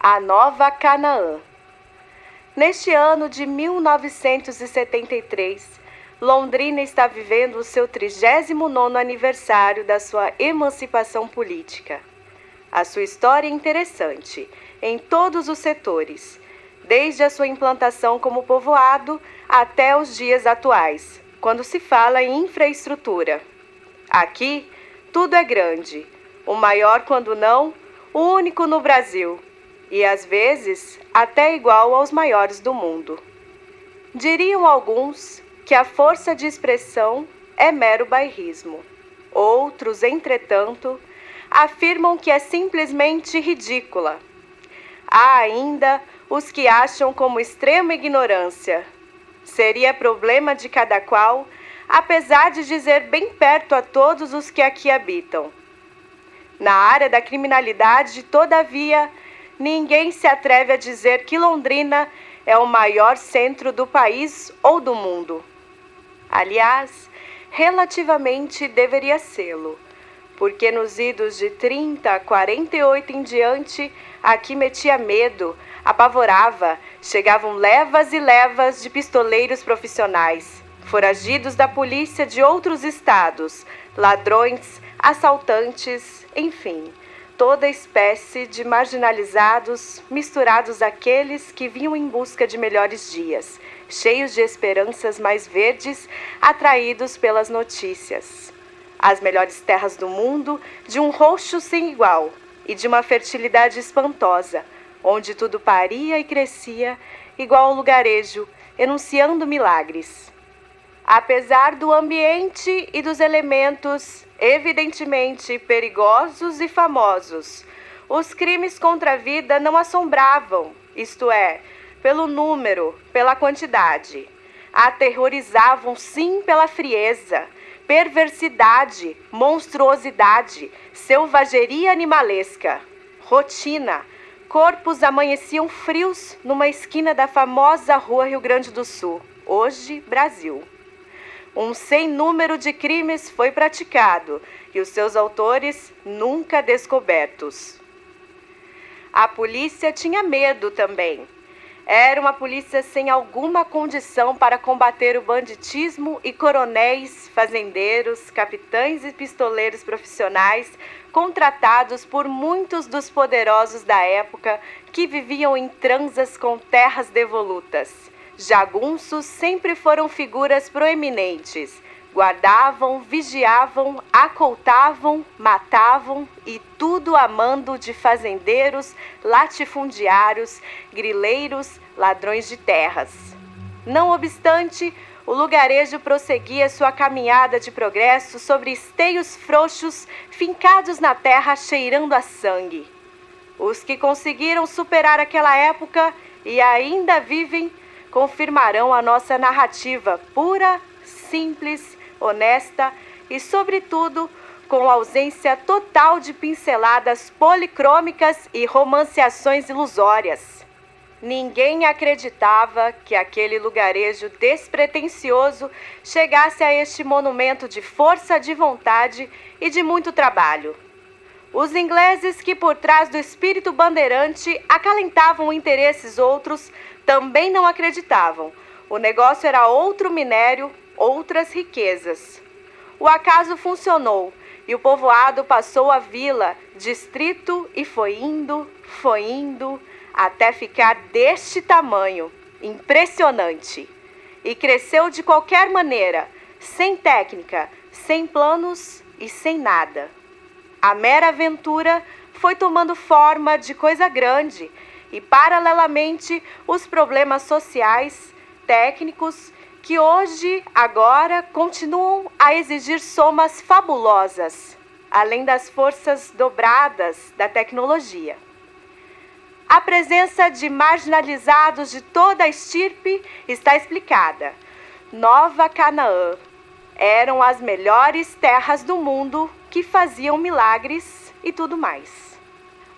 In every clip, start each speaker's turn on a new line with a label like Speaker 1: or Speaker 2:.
Speaker 1: a Nova Canaã. Neste ano de 1973, Londrina está vivendo o seu 39º aniversário da sua emancipação política. A sua história é interessante em todos os setores, desde a sua implantação como povoado até os dias atuais, quando se fala em infraestrutura. Aqui, tudo é grande, o maior, quando não, o único no Brasil, e às vezes até igual aos maiores do mundo. Diriam alguns que a força de expressão é mero bairrismo. Outros, entretanto, afirmam que é simplesmente ridícula. Há ainda os que acham como extrema ignorância. Seria problema de cada qual, apesar de dizer bem perto a todos os que aqui habitam. Na área da criminalidade, todavia, ninguém se atreve a dizer que Londrina é o maior centro do país ou do mundo. Aliás, relativamente deveria sê-lo, porque nos idos de 30 a 48 em diante, aqui metia medo, apavorava, chegavam levas e levas de pistoleiros profissionais, foragidos da polícia de outros estados, ladrões, assaltantes, enfim toda espécie de marginalizados misturados àqueles que vinham em busca de melhores dias, cheios de esperanças mais verdes, atraídos pelas notícias. As melhores terras do mundo, de um roxo sem igual e de uma fertilidade espantosa, onde tudo paria e crescia, igual ao lugarejo, enunciando milagres. Apesar do ambiente e dos elementos evidentemente perigosos e famosos. Os crimes contra a vida não assombravam, isto é, pelo número, pela quantidade. Aterrorizavam sim pela frieza, perversidade, monstruosidade, selvageria animalesca. Rotina. Corpos amanheciam frios numa esquina da famosa Rua Rio Grande do Sul, hoje Brasil um sem número de crimes foi praticado e os seus autores nunca descobertos. A polícia tinha medo também. Era uma polícia sem alguma condição para combater o banditismo e coronéis, fazendeiros, capitães e pistoleiros profissionais contratados por muitos dos poderosos da época que viviam em transas com terras devolutas Jagunços sempre foram figuras proeminentes. Guardavam, vigiavam, acoltavam, matavam e tudo amando de fazendeiros, latifundiários, grileiros, ladrões de terras. Não obstante, o lugarejo prosseguia sua caminhada de progresso sobre esteios frouxos, fincados na terra cheirando a sangue. Os que conseguiram superar aquela época e ainda vivem confirmarão a nossa narrativa pura, simples, honesta e, sobretudo, com ausência total de pinceladas policrômicas e romanceações ilusórias. Ninguém acreditava que aquele lugarejo despretensioso chegasse a este monumento de força de vontade e de muito trabalho. Os ingleses que por trás do espírito bandeirante acalentavam interesses outros também não acreditavam. O negócio era outro minério, outras riquezas. O acaso funcionou e o povoado passou a vila, distrito e foi indo, foi indo, até ficar deste tamanho, impressionante. E cresceu de qualquer maneira, sem técnica, sem planos e sem nada. A mera aventura foi tomando forma de coisa grande e, paralelamente, os problemas sociais, técnicos, que hoje, agora, continuam a exigir somas fabulosas, além das forças dobradas da tecnologia. A presença de marginalizados de toda a estirpe está explicada. Nova Canaã eram as melhores terras do mundo que faziam milagres e tudo mais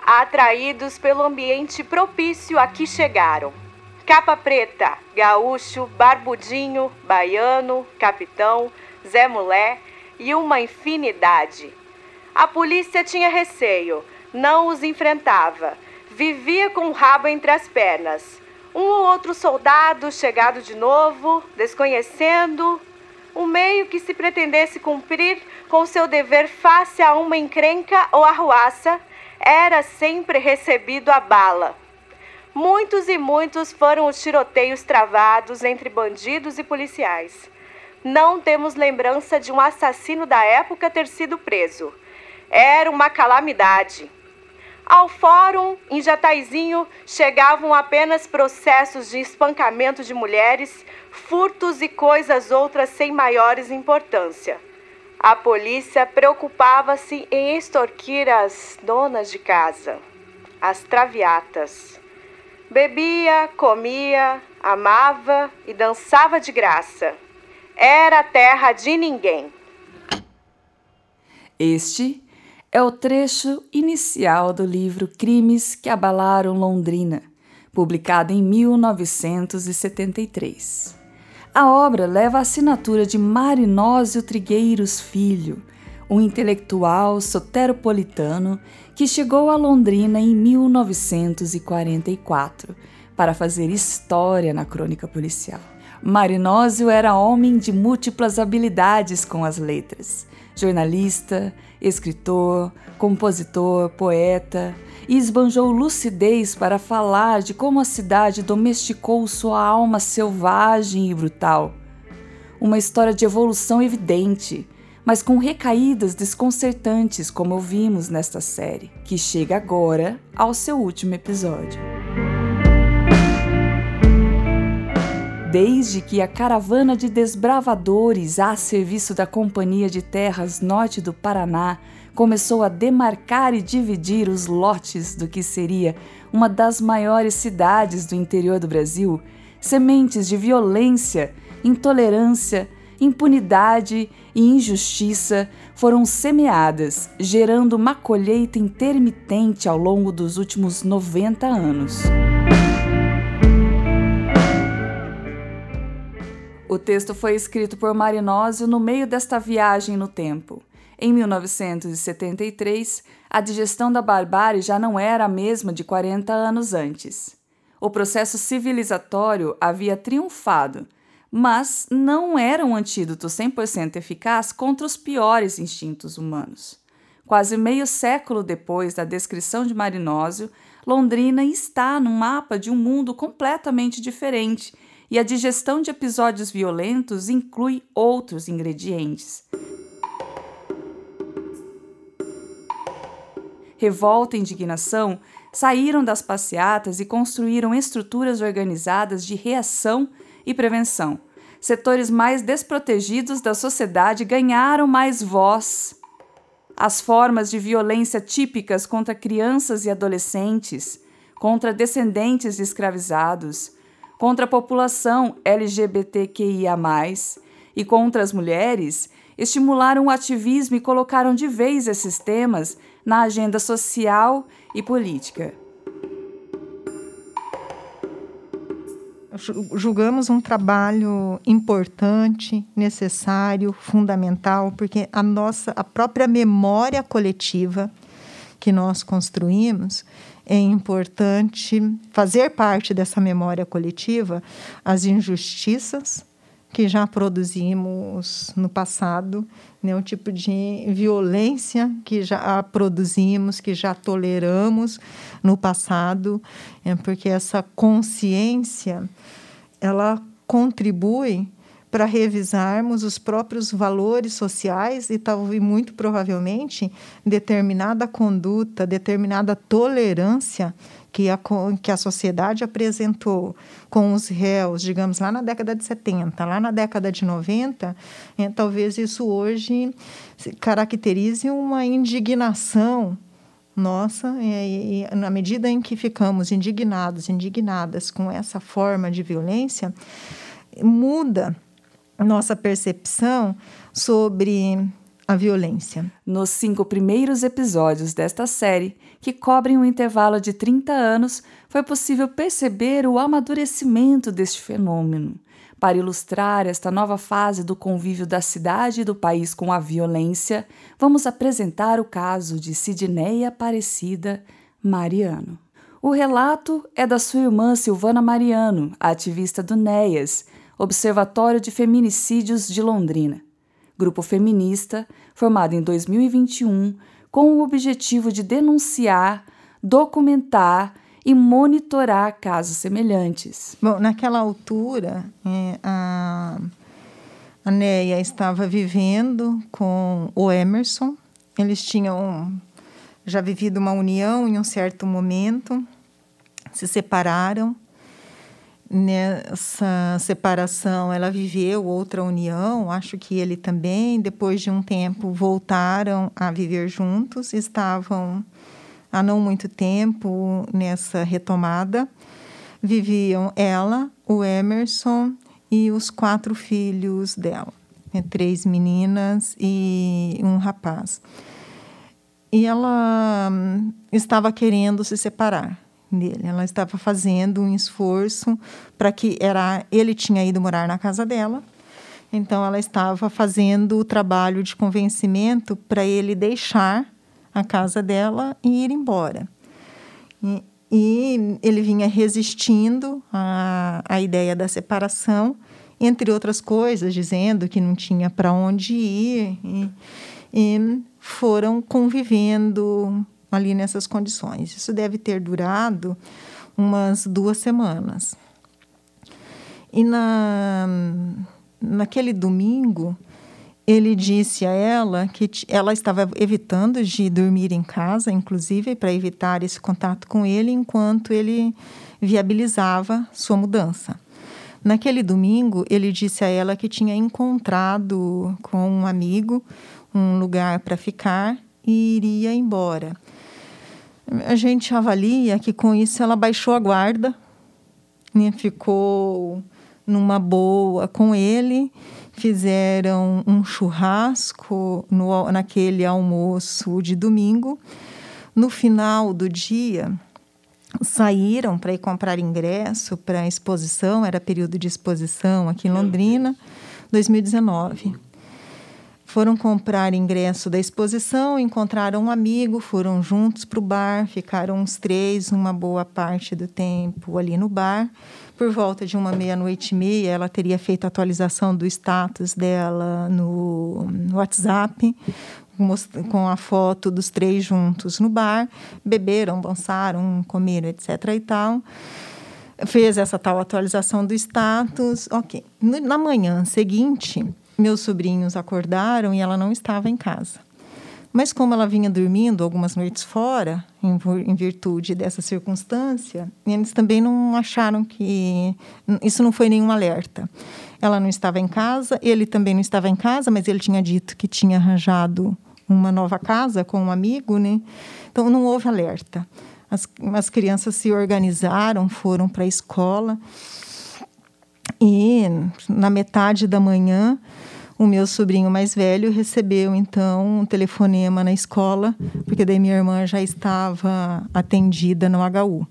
Speaker 1: atraídos pelo ambiente propício a que chegaram. Capa Preta, Gaúcho, Barbudinho, Baiano, Capitão, Zé Mulé e uma infinidade. A polícia tinha receio, não os enfrentava. vivia com o rabo entre as pernas. Um ou outro soldado chegado de novo, desconhecendo o meio que se pretendesse cumprir com seu dever face a uma encrenca ou arruaça, era sempre recebido a bala. Muitos e muitos foram os tiroteios travados entre bandidos e policiais. Não temos lembrança de um assassino da época ter sido preso. Era uma calamidade. Ao fórum, em Jataizinho, chegavam apenas processos de espancamento de mulheres, furtos e coisas outras sem maiores importância. A polícia preocupava-se em extorquir as donas de casa, as traviatas. Bebia, comia, amava e dançava de graça. Era terra de ninguém.
Speaker 2: Este é o trecho inicial do livro Crimes que Abalaram Londrina, publicado em 1973. A obra leva a assinatura de Marinósio Trigueiros Filho, um intelectual soteropolitano que chegou a Londrina em 1944 para fazer história na crônica policial. Marinósio era homem de múltiplas habilidades com as letras. Jornalista, escritor, compositor, poeta, e esbanjou lucidez para falar de como a cidade domesticou sua alma selvagem e brutal. Uma história de evolução evidente, mas com recaídas desconcertantes, como ouvimos nesta série, que chega agora ao seu último episódio. Desde que a caravana de desbravadores a serviço da Companhia de Terras Norte do Paraná começou a demarcar e dividir os lotes do que seria uma das maiores cidades do interior do Brasil, sementes de violência, intolerância, impunidade e injustiça foram semeadas, gerando uma colheita intermitente ao longo dos últimos 90 anos. O texto foi escrito por Marinósio no meio desta viagem no tempo. Em 1973, a digestão da barbárie já não era a mesma de 40 anos antes. O processo civilizatório havia triunfado mas não era um antídoto 100% eficaz contra os piores instintos humanos. Quase meio século depois da descrição de Marinósio, Londrina está no mapa de um mundo completamente diferente e a digestão de episódios violentos inclui outros ingredientes. Revolta e indignação saíram das passeatas e construíram estruturas organizadas de reação e prevenção. Setores mais desprotegidos da sociedade ganharam mais voz. As formas de violência típicas contra crianças e adolescentes, contra descendentes de escravizados, contra a população LGBTQIA, e contra as mulheres, estimularam o ativismo e colocaram de vez esses temas na agenda social e política.
Speaker 3: julgamos um trabalho importante, necessário, fundamental, porque a nossa a própria memória coletiva que nós construímos é importante fazer parte dessa memória coletiva as injustiças que já produzimos no passado, né, um tipo de violência que já produzimos, que já toleramos no passado, é, porque essa consciência ela contribui para revisarmos os próprios valores sociais e talvez muito provavelmente determinada conduta, determinada tolerância que a, que a sociedade apresentou com os réus, digamos, lá na década de 70, lá na década de 90, é, talvez isso hoje caracterize uma indignação nossa, e, e, na medida em que ficamos indignados, indignadas com essa forma de violência, muda nossa percepção sobre a violência.
Speaker 2: Nos cinco primeiros episódios desta série, que cobrem um intervalo de 30 anos, foi possível perceber o amadurecimento deste fenômeno. Para ilustrar esta nova fase do convívio da cidade e do país com a violência, vamos apresentar o caso de Sidneia Aparecida Mariano. O relato é da sua irmã Silvana Mariano, ativista do NEAS, Observatório de Feminicídios de Londrina, grupo feminista formado em 2021 com o objetivo de denunciar, documentar e monitorar casos semelhantes.
Speaker 3: Bom, naquela altura, é, a, a Neia estava vivendo com o Emerson. Eles tinham já vivido uma união em um certo momento, se separaram. Nessa separação, ela viveu outra união, acho que ele também. Depois de um tempo, voltaram a viver juntos, estavam há não muito tempo nessa retomada. Viviam ela, o Emerson e os quatro filhos dela, né? três meninas e um rapaz. E ela hum, estava querendo se separar dele. Ela estava fazendo um esforço para que era ele tinha ido morar na casa dela. Então ela estava fazendo o trabalho de convencimento para ele deixar a casa dela e ir embora. E, e ele vinha resistindo à, à ideia da separação, entre outras coisas, dizendo que não tinha para onde ir. E, e foram convivendo ali nessas condições. Isso deve ter durado umas duas semanas. E na, naquele domingo, ele disse a ela que ela estava evitando de dormir em casa, inclusive para evitar esse contato com ele, enquanto ele viabilizava sua mudança. Naquele domingo, ele disse a ela que tinha encontrado com um amigo um lugar para ficar e iria embora. A gente avalia que com isso ela baixou a guarda, né? ficou numa boa com ele, fizeram um churrasco no, naquele almoço de domingo. No final do dia, saíram para ir comprar ingresso para a exposição, era período de exposição aqui em Londrina, 2019. Foram comprar ingresso da exposição, encontraram um amigo, foram juntos para o bar, ficaram uns três, uma boa parte do tempo ali no bar. Por volta de uma meia-noite e meia, ela teria feito a atualização do status dela no, WhatsApp, com a foto dos três juntos no bar. Beberam, dançaram, comeram, etc. e tal fez essa tal atualização do status. Ok. Na manhã seguinte, meus sobrinhos acordaram e ela não estava em casa. Mas como ela vinha dormindo algumas noites fora, em, virtude dessa circunstância, eles também não acharam que isso não foi nenhum alerta. Ela não estava em casa, ele também não estava em casa, mas ele tinha dito que tinha arranjado uma nova casa com um amigo, né? Então não houve alerta. As, as crianças se organizaram, foram para a escola e na metade da manhã o meu sobrinho mais velho recebeu então um telefonema na escola, porque daí minha irmã já estava atendida no HU.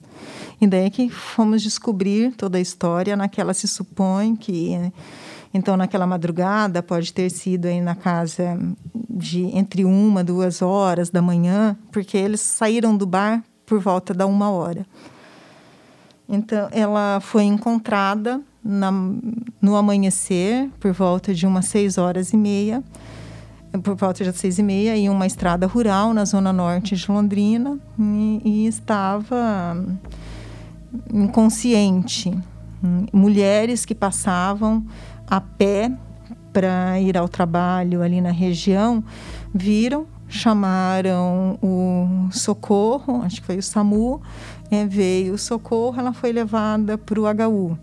Speaker 3: E daí é que fomos descobrir toda a história. Naquela se supõe que então naquela madrugada pode ter sido aí na casa de entre uma duas horas da manhã, porque eles saíram do bar por volta da uma hora. Então ela foi encontrada na, no amanhecer, por volta de umas seis horas e meia, por volta de seis e meia, em uma estrada rural na zona norte de Londrina, e, e estava inconsciente. Mulheres que passavam a pé para ir ao trabalho ali na região viram, chamaram o socorro, acho que foi o SAMU, é, veio o socorro, ela foi levada para o HU.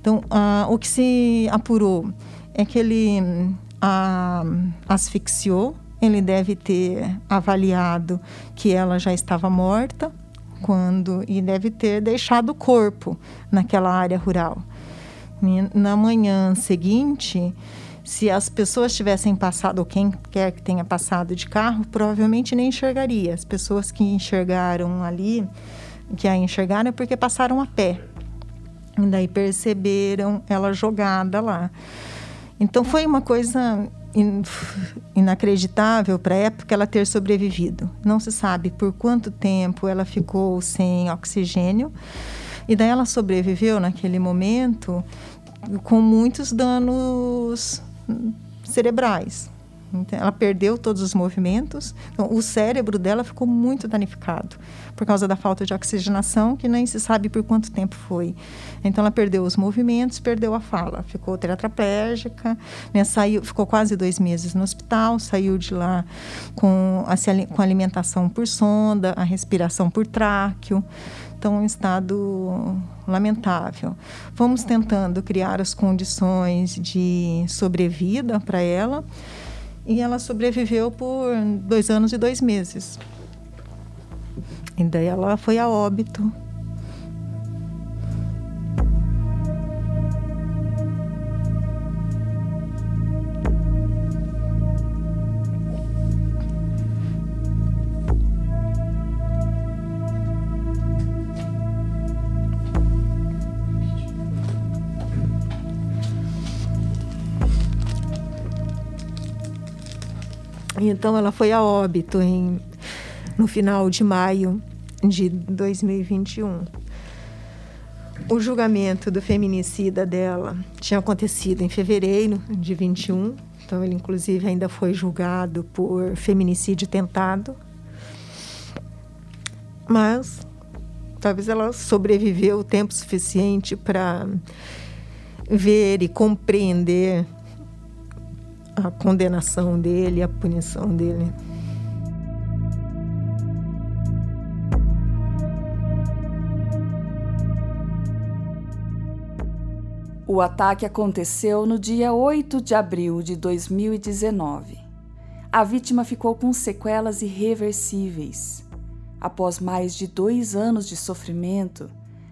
Speaker 3: Então, ah, o que se apurou é que ele ah, asfixiou, ele deve ter avaliado que ela já estava morta quando e deve ter deixado o corpo naquela área rural. E na manhã seguinte, se as pessoas tivessem passado, ou quem quer que tenha passado de carro, provavelmente nem enxergaria. As pessoas que enxergaram ali, que a enxergaram é porque passaram a pé. E daí perceberam ela jogada lá. Então foi uma coisa inacreditável para a época ela ter sobrevivido. Não se sabe por quanto tempo ela ficou sem oxigênio. E daí ela sobreviveu naquele momento com muitos danos cerebrais. Então, ela perdeu todos os movimentos, então, o cérebro dela ficou muito danificado por causa da falta de oxigenação, que nem se sabe por quanto tempo foi. Então, ela perdeu os movimentos, perdeu a fala, ficou tetraplégica, né, saiu, ficou quase dois meses no hospital, saiu de lá com, a, com alimentação por sonda, a respiração por tráqueo. Então, um estado lamentável. Vamos tentando criar as condições de sobrevida para ela e ela sobreviveu por dois anos e dois meses. E daí ela foi a óbito. Então ela foi a óbito em, no final de maio de 2021. O julgamento do feminicida dela tinha acontecido em fevereiro de 21, então ele inclusive ainda foi julgado por feminicídio tentado. Mas talvez ela sobreviveu o tempo suficiente para ver e compreender a condenação dele, a punição dele.
Speaker 2: O ataque aconteceu no dia 8 de abril de 2019. A vítima ficou com sequelas irreversíveis. Após mais de dois anos de sofrimento,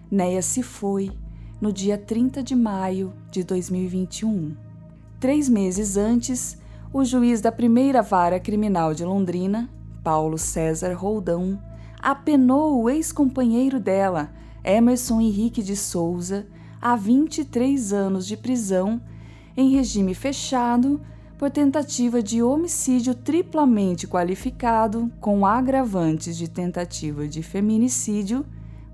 Speaker 2: Neia se foi no dia 30 de maio de 2021. Três meses antes, o juiz da primeira vara criminal de Londrina, Paulo César Roldão, apenou o ex-companheiro dela, Emerson Henrique de Souza, a 23 anos de prisão em regime fechado por tentativa de homicídio triplamente qualificado com agravantes de tentativa de feminicídio,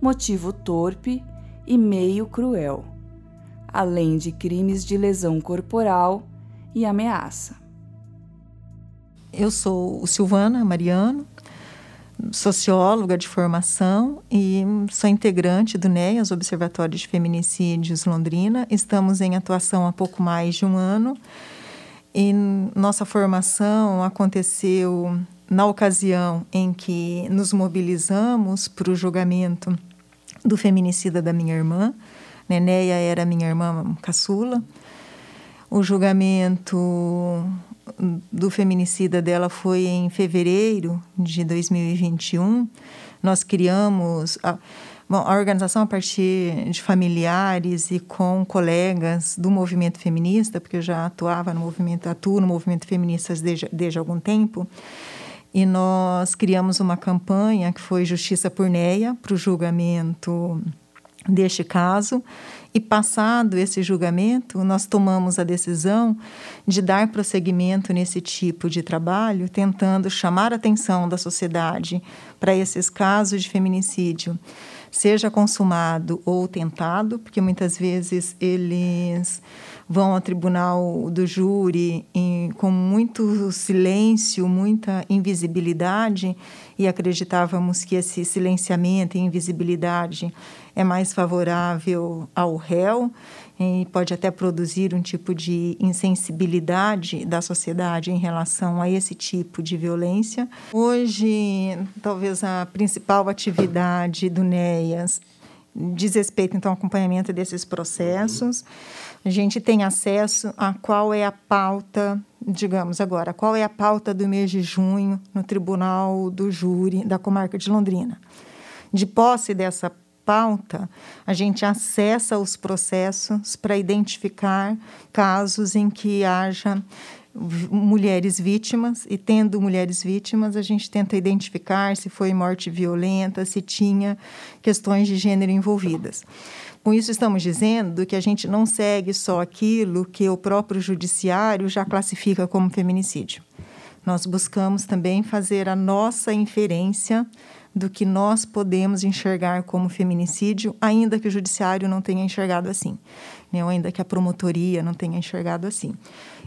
Speaker 2: motivo torpe e meio cruel além de crimes de lesão corporal e ameaça.
Speaker 3: Eu sou Silvana Mariano, socióloga de formação e sou integrante do NEAS, Observatório de Feminicídios Londrina. Estamos em atuação há pouco mais de um ano e nossa formação aconteceu na ocasião em que nos mobilizamos para o julgamento do feminicida da minha irmã, Nenéia era minha irmã caçula. O julgamento do feminicida dela foi em fevereiro de 2021. Nós criamos a, bom, a organização a partir de familiares e com colegas do movimento feminista, porque eu já atuava no movimento, atuo no movimento feminista desde, desde algum tempo. E nós criamos uma campanha que foi Justiça por Neia, para o julgamento deste caso. E passado esse julgamento, nós tomamos a decisão de dar prosseguimento nesse tipo de trabalho, tentando chamar a atenção da sociedade para esses casos de feminicídio, seja consumado ou tentado, porque muitas vezes eles vão ao tribunal do júri em, com muito silêncio, muita invisibilidade, e acreditávamos que esse silenciamento e invisibilidade é mais favorável ao réu e pode até produzir um tipo de insensibilidade da sociedade em relação a esse tipo de violência. Hoje, talvez a principal atividade do NEAS diz respeito então ao acompanhamento desses processos. A gente tem acesso a qual é a pauta, digamos agora, qual é a pauta do mês de junho no Tribunal do Júri da Comarca de Londrina. De posse dessa pauta, a gente acessa os processos para identificar casos em que haja mulheres vítimas e tendo mulheres vítimas a gente tenta identificar se foi morte violenta, se tinha questões de gênero envolvidas. Com isso estamos dizendo que a gente não segue só aquilo que o próprio judiciário já classifica como feminicídio. Nós buscamos também fazer a nossa inferência do que nós podemos enxergar como feminicídio, ainda que o judiciário não tenha enxergado assim, né? ou ainda que a promotoria não tenha enxergado assim.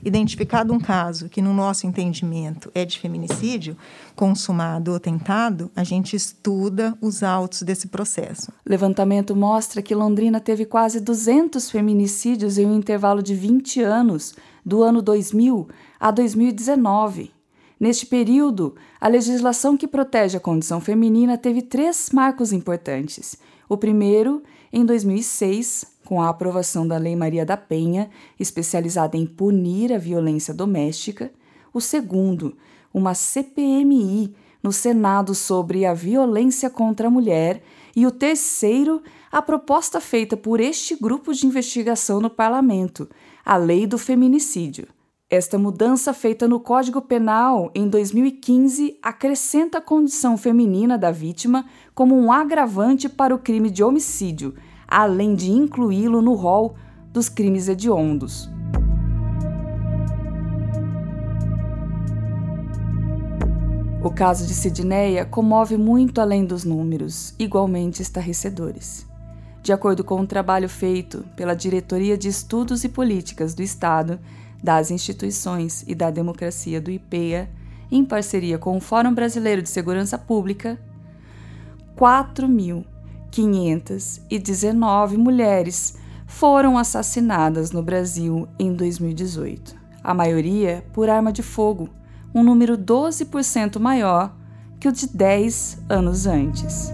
Speaker 3: Identificado um caso que, no nosso entendimento, é de feminicídio, consumado ou tentado, a gente estuda os autos desse processo.
Speaker 2: O levantamento mostra que Londrina teve quase 200 feminicídios em um intervalo de 20 anos, do ano 2000 a 2019. Neste período, a legislação que protege a condição feminina teve três marcos importantes. O primeiro, em 2006, com a aprovação da Lei Maria da Penha, especializada em punir a violência doméstica. O segundo, uma CPMI no Senado sobre a violência contra a mulher. E o terceiro, a proposta feita por este grupo de investigação no parlamento, a Lei do Feminicídio. Esta mudança feita no Código Penal em 2015 acrescenta a condição feminina da vítima como um agravante para o crime de homicídio, além de incluí-lo no rol dos crimes hediondos. O caso de Sidneia comove muito além dos números, igualmente estarrecedores. De acordo com um trabalho feito pela Diretoria de Estudos e Políticas do Estado, das instituições e da democracia do IPEA, em parceria com o Fórum Brasileiro de Segurança Pública, 4.519 mulheres foram assassinadas no Brasil em 2018, a maioria por arma de fogo, um número 12% maior que o de 10 anos antes.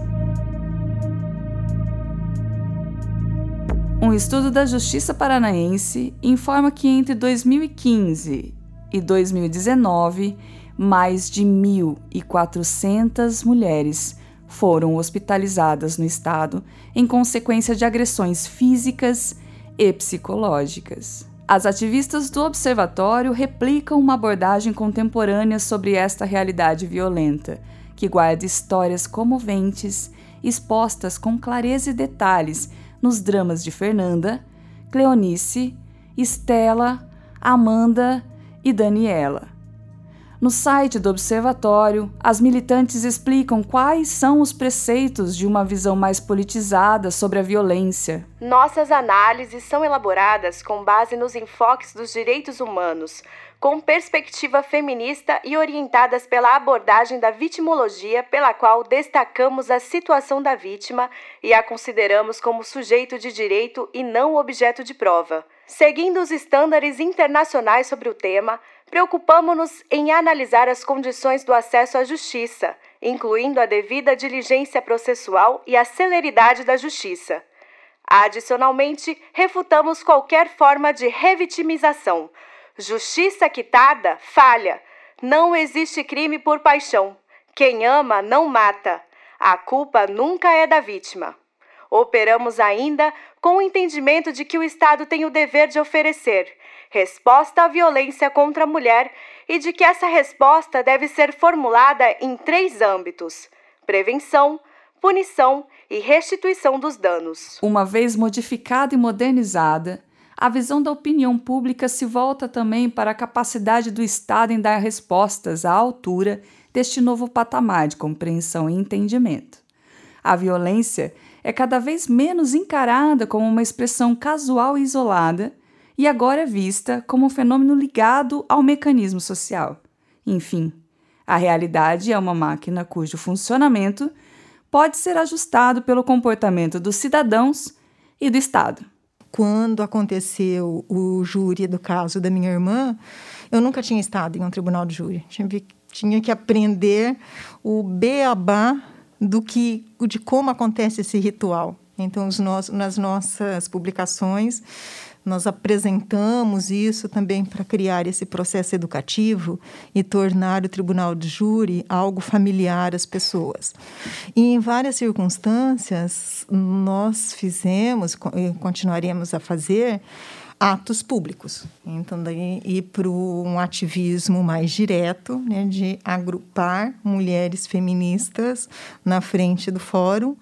Speaker 2: Um estudo da Justiça Paranaense informa que entre 2015 e 2019, mais de 1.400 mulheres foram hospitalizadas no estado em consequência de agressões físicas e psicológicas. As ativistas do observatório replicam uma abordagem contemporânea sobre esta realidade violenta, que guarda histórias comoventes, expostas com clareza e detalhes nos dramas de Fernanda, Cleonice, Estela, Amanda e Daniela. No site do Observatório, as militantes explicam quais são os preceitos de uma visão mais politizada sobre a violência.
Speaker 1: Nossas análises são elaboradas com base nos enfoques dos direitos humanos, com perspectiva feminista e orientadas pela abordagem da vitimologia, pela qual destacamos a situação da vítima e a consideramos como sujeito de direito e não objeto de prova. Seguindo os estándares internacionais sobre o tema, preocupamos-nos em analisar as condições do acesso à justiça, incluindo a devida diligência processual e a celeridade da justiça. Adicionalmente, refutamos qualquer forma de revitimização Justiça quitada, falha. Não existe crime por paixão. Quem ama não mata. A culpa nunca é da vítima. Operamos ainda com o entendimento de que o Estado tem o dever de oferecer resposta à violência contra a mulher e de que essa resposta deve ser formulada em três âmbitos: prevenção, punição e restituição dos danos.
Speaker 2: Uma vez modificada e modernizada, a visão da opinião pública se volta também para a capacidade do Estado em dar respostas à altura deste novo patamar de compreensão e entendimento. A violência é cada vez menos encarada como uma expressão casual e isolada e agora é vista como um fenômeno ligado ao mecanismo social. Enfim, a realidade é uma máquina cujo funcionamento pode ser ajustado pelo comportamento dos cidadãos e do Estado
Speaker 3: quando aconteceu o júri do caso da minha irmã, eu nunca tinha estado em um tribunal de júri. Tinha, que aprender o beabá do que, de como acontece esse ritual. Então, nas nossas publicações, nós apresentamos isso também para criar esse processo educativo e tornar o tribunal de júri algo familiar às pessoas. E em várias circunstâncias, nós fizemos e continuaremos a fazer atos públicos. Então, daí ir para um ativismo mais direto, né, de agrupar mulheres feministas na frente do fórum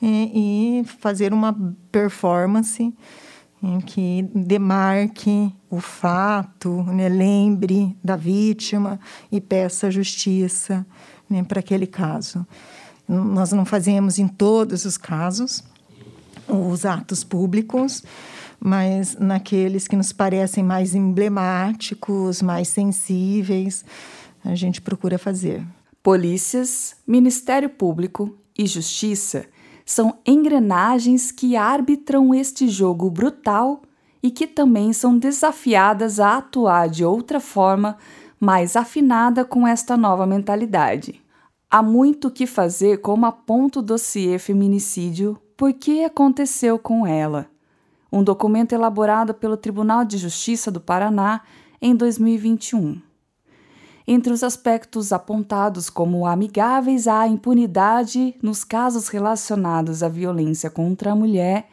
Speaker 3: e, e fazer uma performance em que demarque o fato, né, lembre da vítima e peça justiça né, para aquele caso. Nós não fazemos em todos os casos os atos públicos, mas naqueles que nos parecem mais emblemáticos, mais sensíveis, a gente procura fazer.
Speaker 2: Polícias, Ministério Público e Justiça são engrenagens que arbitram este jogo brutal e que também são desafiadas a atuar de outra forma, mais afinada com esta nova mentalidade. Há muito o que fazer como aponta o dossiê feminicídio Por que aconteceu com ela? Um documento elaborado pelo Tribunal de Justiça do Paraná em 2021. Entre os aspectos apontados como amigáveis à impunidade nos casos relacionados à violência contra a mulher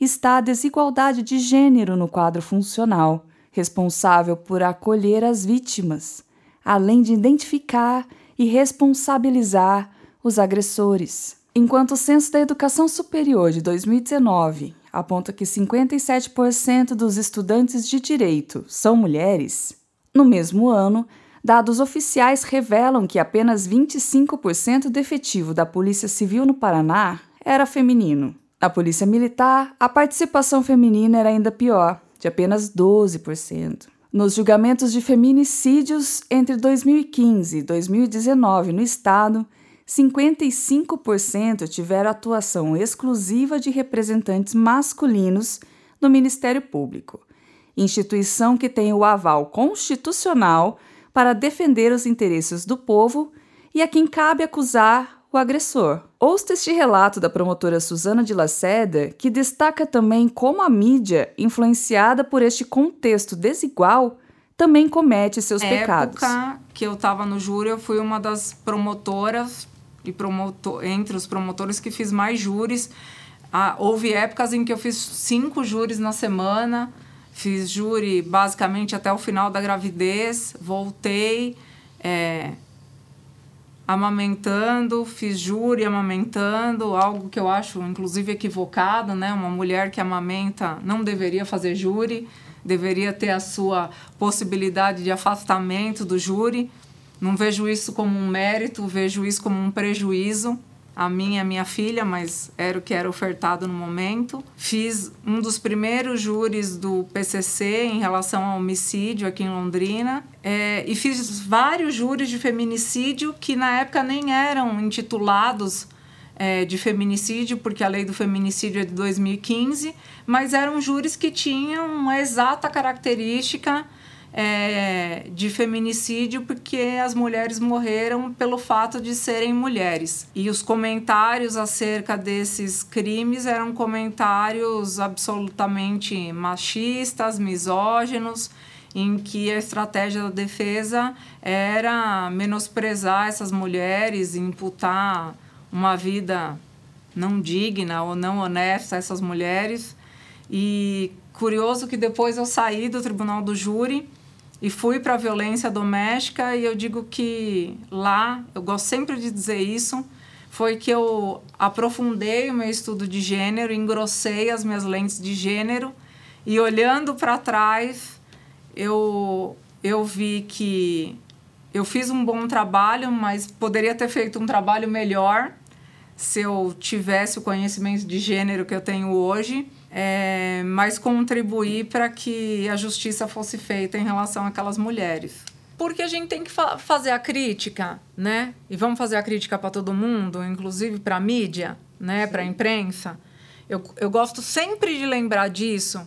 Speaker 2: está a desigualdade de gênero no quadro funcional, responsável por acolher as vítimas, além de identificar e responsabilizar os agressores. Enquanto o Censo da Educação Superior de 2019 aponta que 57% dos estudantes de direito são mulheres, no mesmo ano, dados oficiais revelam que apenas 25% do efetivo da Polícia Civil no Paraná era feminino. Na Polícia Militar, a participação feminina era ainda pior, de apenas 12%. Nos julgamentos de feminicídios entre 2015 e 2019 no estado, 55% tiveram atuação exclusiva de representantes masculinos no Ministério Público, instituição que tem o aval constitucional para defender os interesses do povo e a quem cabe acusar o agressor. Ouça este relato da promotora Suzana de Laceda, que destaca também como a mídia, influenciada por este contexto desigual, também comete seus
Speaker 4: Na
Speaker 2: pecados.
Speaker 4: época que eu estava no júri, eu fui uma das promotoras e promotor, entre os promotores que fiz mais júris. Ah, houve épocas em que eu fiz cinco júris na semana, fiz júri basicamente até o final da gravidez, voltei. É, amamentando, fiz júri amamentando, algo que eu acho inclusive equivocado, né? Uma mulher que amamenta não deveria fazer júri, deveria ter a sua possibilidade de afastamento do júri. Não vejo isso como um mérito, vejo isso como um prejuízo a minha a minha filha, mas era o que era ofertado no momento. Fiz um dos primeiros júris do PCC em relação ao homicídio aqui em Londrina. É, e fiz vários júris de feminicídio que na época nem eram intitulados é, de feminicídio, porque a lei do feminicídio é de 2015, mas eram júris que tinham uma exata característica é, de feminicídio porque as mulheres morreram pelo fato de serem mulheres. E os comentários acerca desses crimes eram comentários absolutamente machistas, misóginos, em que a estratégia da defesa era menosprezar essas mulheres, imputar uma vida não digna ou não honesta a essas mulheres. E curioso que depois eu saí do tribunal do júri e fui para a violência doméstica e eu digo que lá, eu gosto sempre de dizer isso, foi que eu aprofundei o meu estudo de gênero, engrossei as minhas lentes de gênero e olhando para trás, eu eu vi que eu fiz um bom trabalho, mas poderia ter feito um trabalho melhor se eu tivesse o conhecimento de gênero que eu tenho hoje é, mas contribuir para que a justiça fosse feita em relação àquelas mulheres. Porque a gente tem que fa fazer a crítica, né? E vamos fazer a crítica para todo mundo, inclusive para a mídia, né? Para a imprensa. Eu, eu gosto sempre de lembrar disso,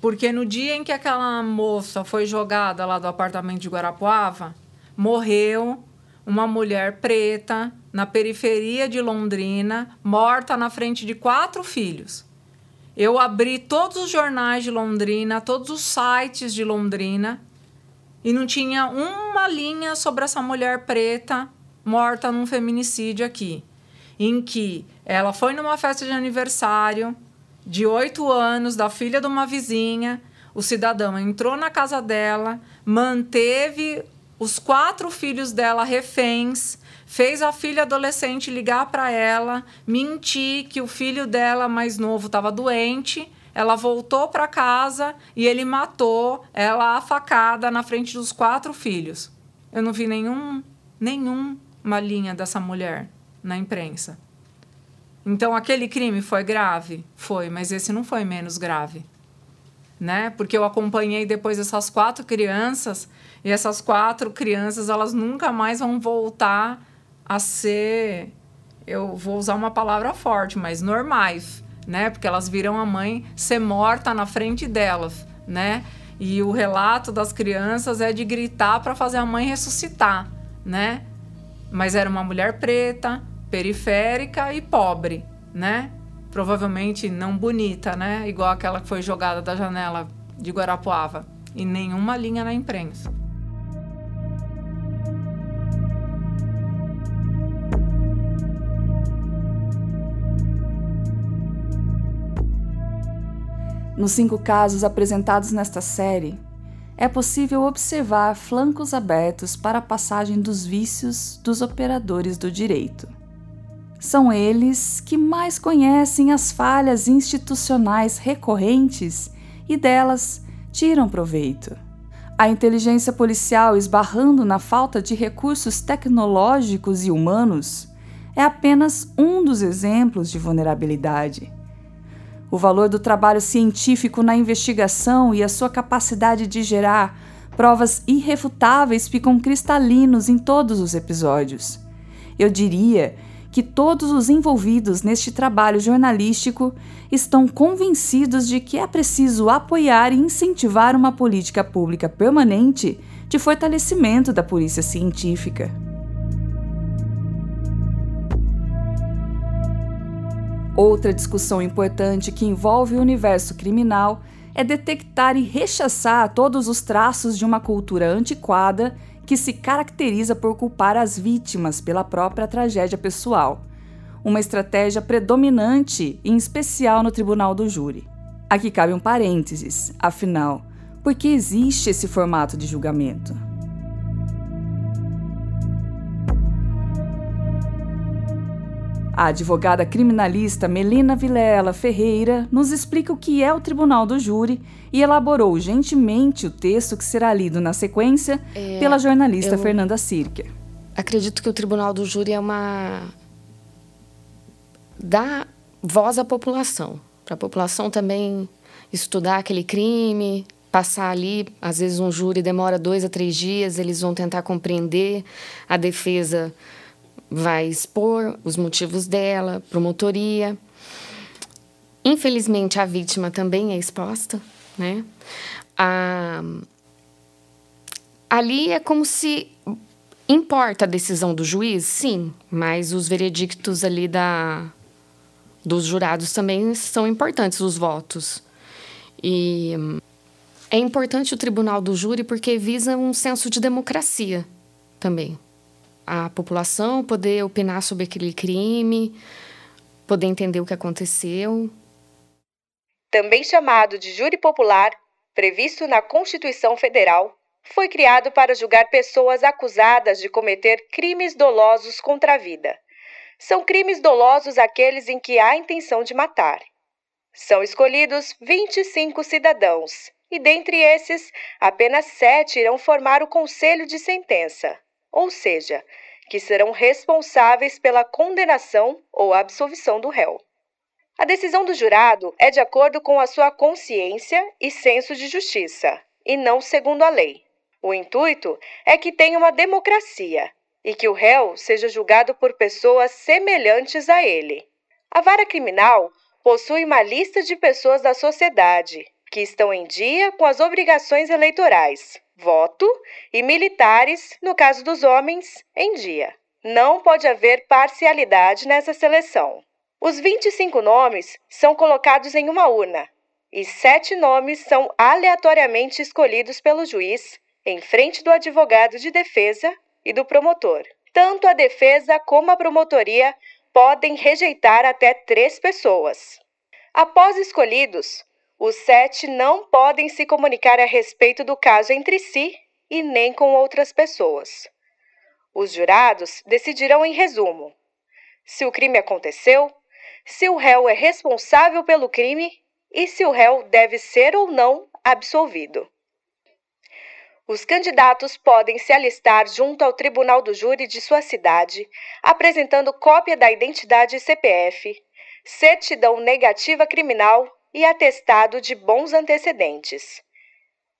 Speaker 4: porque no dia em que aquela moça foi jogada lá do apartamento de Guarapuava, morreu uma mulher preta na periferia de Londrina, morta na frente de quatro filhos. Eu abri todos os jornais de Londrina, todos os sites de Londrina, e não tinha uma linha sobre essa mulher preta morta num feminicídio aqui. Em que ela foi numa festa de aniversário de oito anos da filha de uma vizinha, o cidadão entrou na casa dela, manteve os quatro filhos dela reféns, fez a filha adolescente ligar para ela, mentir que o filho dela mais novo estava doente. Ela voltou para casa e ele matou ela a facada na frente dos quatro filhos. Eu não vi nenhum, nenhum uma linha dessa mulher na imprensa. Então aquele crime foi grave? Foi, mas esse não foi menos grave. Né? Porque eu acompanhei depois essas quatro crianças e essas quatro crianças elas nunca mais vão voltar a ser, eu vou usar uma palavra forte, mas normais, né? Porque elas viram a mãe ser morta na frente delas, né? E o relato das crianças é de gritar para fazer a mãe ressuscitar, né? Mas era uma mulher preta, periférica e pobre, né? Provavelmente não bonita, né? Igual aquela que foi jogada da janela de Guarapuava. E nenhuma linha na imprensa.
Speaker 2: Nos cinco casos apresentados nesta série, é possível observar flancos abertos para a passagem dos vícios dos operadores do direito. São eles que mais conhecem as falhas institucionais recorrentes e delas tiram proveito. A inteligência policial esbarrando na falta de recursos tecnológicos e humanos é apenas um dos exemplos de vulnerabilidade. O valor do trabalho científico na investigação e a sua capacidade de gerar provas irrefutáveis ficam cristalinos em todos os episódios. Eu diria que todos os envolvidos neste trabalho jornalístico estão convencidos de que é preciso apoiar e incentivar uma política pública permanente de fortalecimento da polícia científica. Outra discussão importante que envolve o universo criminal é detectar e rechaçar todos os traços de uma cultura antiquada que se caracteriza por culpar as vítimas pela própria tragédia pessoal, uma estratégia predominante, em especial no tribunal do júri. Aqui cabe um parênteses, afinal, por que existe esse formato de julgamento? A advogada criminalista Melina Vilela Ferreira nos explica o que é o Tribunal do Júri e elaborou gentilmente o texto que será lido na sequência é, pela jornalista Fernanda Sirker.
Speaker 5: Acredito que o Tribunal do Júri é uma. dá voz à população, para a população também estudar aquele crime, passar ali, às vezes um júri demora dois a três dias, eles vão tentar compreender a defesa vai expor os motivos dela, promotoria. Infelizmente, a vítima também é exposta, né? Ali é como se importa a decisão do juiz, sim, mas os veredictos ali da dos jurados também são importantes os votos. E é importante o tribunal do júri porque visa um senso de democracia também a população poder opinar sobre aquele crime, poder entender o que aconteceu.
Speaker 1: Também chamado de júri popular, previsto na Constituição Federal, foi criado para julgar pessoas acusadas de cometer crimes dolosos contra a vida. São crimes dolosos aqueles em que há intenção de matar. São escolhidos 25 cidadãos, e dentre esses, apenas sete irão formar o conselho de sentença ou seja, que serão responsáveis pela condenação ou absolvição do réu. A decisão do jurado é de acordo com a sua consciência e senso de justiça, e não segundo a lei. O intuito é que tenha uma democracia e que o réu seja julgado por pessoas semelhantes a ele. A vara criminal possui uma lista de pessoas da sociedade que estão em dia com as obrigações eleitorais, voto, e militares, no caso dos homens, em dia. Não pode haver parcialidade nessa seleção. Os 25 nomes são colocados em uma urna e sete nomes são aleatoriamente escolhidos pelo juiz em frente do advogado de defesa e do promotor. Tanto a defesa como a promotoria podem rejeitar até três pessoas. Após escolhidos, Os sete não podem se comunicar a respeito do caso entre si e nem com outras pessoas. Os jurados decidirão em resumo se o crime aconteceu, se o réu é responsável pelo crime e se o réu deve ser ou não absolvido. Os candidatos podem se alistar junto ao tribunal do júri de sua cidade, apresentando cópia da identidade CPF, certidão negativa criminal e atestado de bons antecedentes.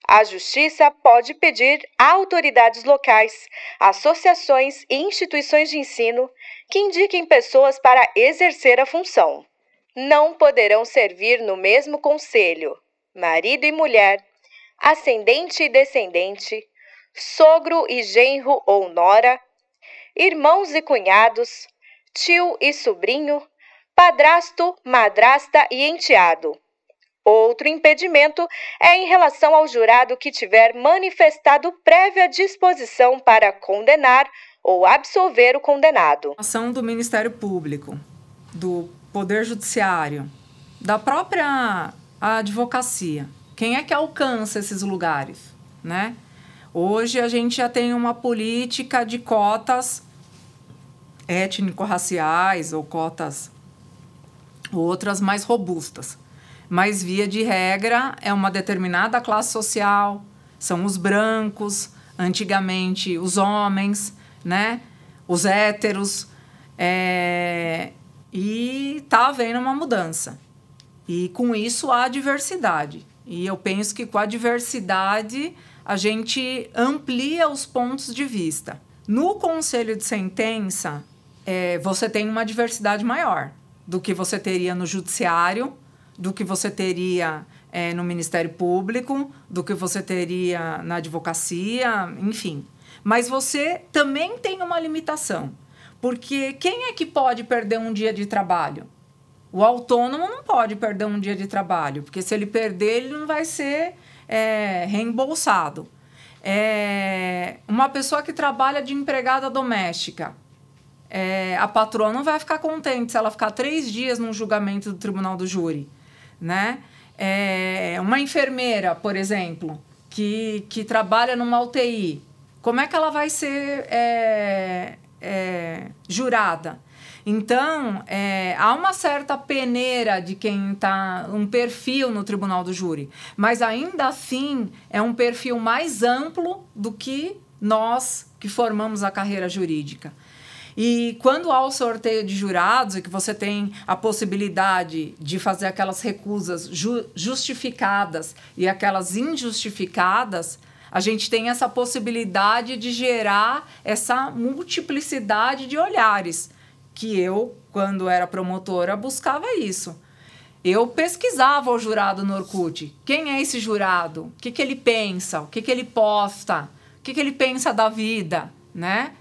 Speaker 1: A Justiça pode pedir a autoridades locais, associações e instituições de ensino que indiquem pessoas para exercer a função. Não poderão servir no mesmo conselho marido e mulher, ascendente e descendente, sogro e genro ou nora, irmãos e cunhados, tio e sobrinho, padrasto, madrasta e enteado. Outro impedimento é em relação ao jurado que tiver manifestado prévia disposição para condenar ou absolver o condenado.
Speaker 4: Ação do Ministério Público, do Poder Judiciário, da própria advocacia. Quem é que alcança esses lugares, né? Hoje a gente já tem uma política de cotas étnico-raciais ou cotas outras mais robustas. Mas, via de regra, é uma determinada classe social, são os brancos, antigamente os homens, né? os héteros, é... e está havendo uma mudança. E com isso há diversidade. E eu penso que com a diversidade a gente amplia os pontos de vista. No conselho de sentença, é, você tem uma diversidade maior do que você teria no judiciário, do que você teria é, no Ministério Público, do que você teria na advocacia, enfim. Mas você também tem uma limitação. Porque quem é que pode perder um dia de trabalho? O autônomo não pode perder um dia de trabalho, porque se ele perder, ele não vai ser é, reembolsado. É, uma pessoa que trabalha de empregada doméstica, é, a patroa não vai ficar contente se ela ficar três dias num julgamento do tribunal do júri, né? É, uma enfermeira, por exemplo, que, que trabalha numa UTI, como é que ela vai ser é, é, jurada? Então, é, há uma certa peneira de quem está, um perfil no tribunal do júri, mas ainda assim é um perfil mais amplo do que nós que formamos a carreira jurídica. E quando há o sorteio de jurados e que você tem a possibilidade de fazer aquelas recusas ju justificadas e aquelas injustificadas, a gente tem essa possibilidade de gerar essa multiplicidade de olhares que eu, quando era promotora, buscava isso. Eu pesquisava o jurado no Orkut. Quem é esse jurado? O que, que ele pensa? O que, que ele posta? O que, que ele pensa da vida? Né?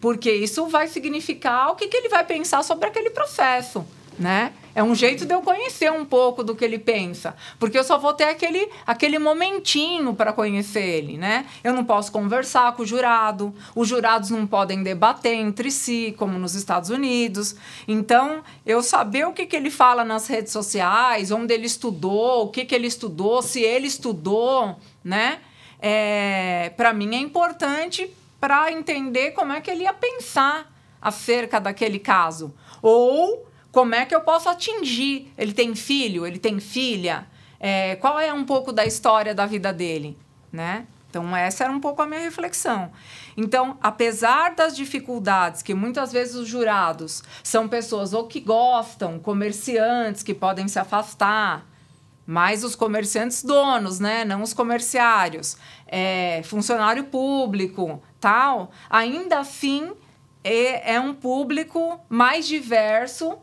Speaker 4: Porque isso vai significar o que, que ele vai pensar sobre aquele processo. Né? É um jeito de eu conhecer um pouco do que ele pensa, porque eu só vou ter aquele, aquele momentinho para conhecer ele, né? Eu não posso conversar com o jurado, os jurados não podem debater entre si, como nos Estados Unidos. Então, eu saber o que, que ele fala nas redes sociais, onde ele estudou, o que, que ele estudou, se ele estudou, né? É, para mim é importante para entender como é que ele ia pensar acerca daquele caso. Ou como é que eu posso atingir? Ele tem filho? Ele tem filha? É, qual é um pouco da história da vida dele? Né? Então, essa era um pouco a minha reflexão. Então, apesar das dificuldades que muitas vezes os jurados são pessoas ou que gostam, comerciantes que podem se afastar, mas os comerciantes donos, né? Não os comerciários, é, funcionário público, tal, ainda assim é, é um público mais diverso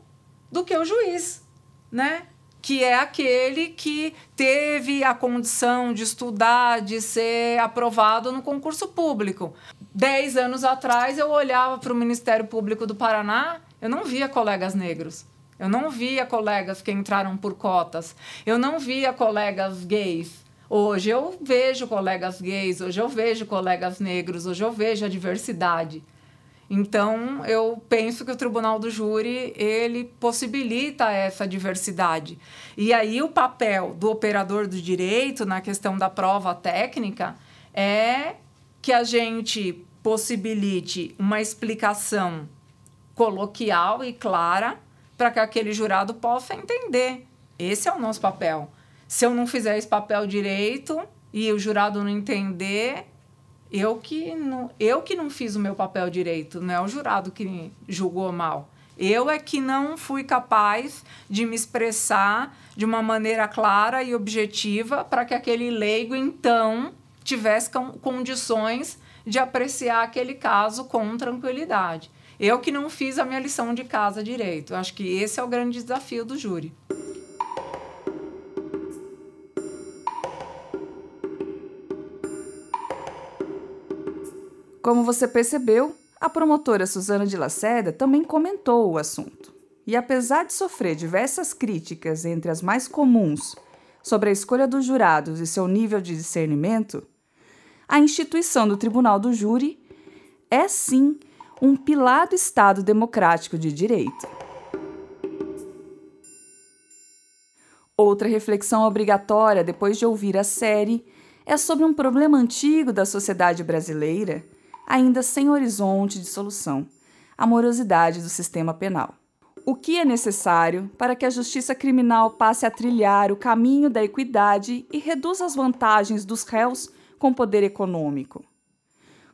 Speaker 4: do que o juiz, né? Que é aquele que teve a condição de estudar, de ser aprovado no concurso público. Dez anos atrás, eu olhava para o Ministério Público do Paraná, eu não via colegas negros. Eu não via colegas que entraram por cotas. Eu não via colegas gays. Hoje eu vejo colegas gays, hoje eu vejo colegas negros, hoje eu vejo a diversidade. Então, eu penso que o tribunal do júri, ele possibilita essa diversidade. E aí o papel do operador do direito na questão da prova técnica é que a gente possibilite uma explicação coloquial e clara para que aquele jurado possa entender. Esse é o nosso papel. Se eu não fizer esse papel direito e o jurado não entender, eu que não, eu que não fiz o meu papel direito, não é o jurado que julgou mal. Eu é que não fui capaz de me expressar de uma maneira clara e objetiva para que aquele leigo, então, tivesse condições de apreciar aquele caso com tranquilidade. Eu que não fiz a minha lição de casa direito. Acho que esse é o grande desafio do júri.
Speaker 2: Como você percebeu, a promotora Suzana de Lacerda também comentou o assunto. E apesar de sofrer diversas críticas, entre as mais comuns, sobre a escolha dos jurados e seu nível de discernimento, a instituição do Tribunal do Júri é sim um pilar do Estado democrático de direito. Outra reflexão obrigatória depois de ouvir a série é sobre um problema antigo da sociedade brasileira ainda sem horizonte de solução, a morosidade do sistema penal. O que é necessário para que a justiça criminal passe a trilhar o caminho da equidade e reduza as vantagens dos réus com poder econômico?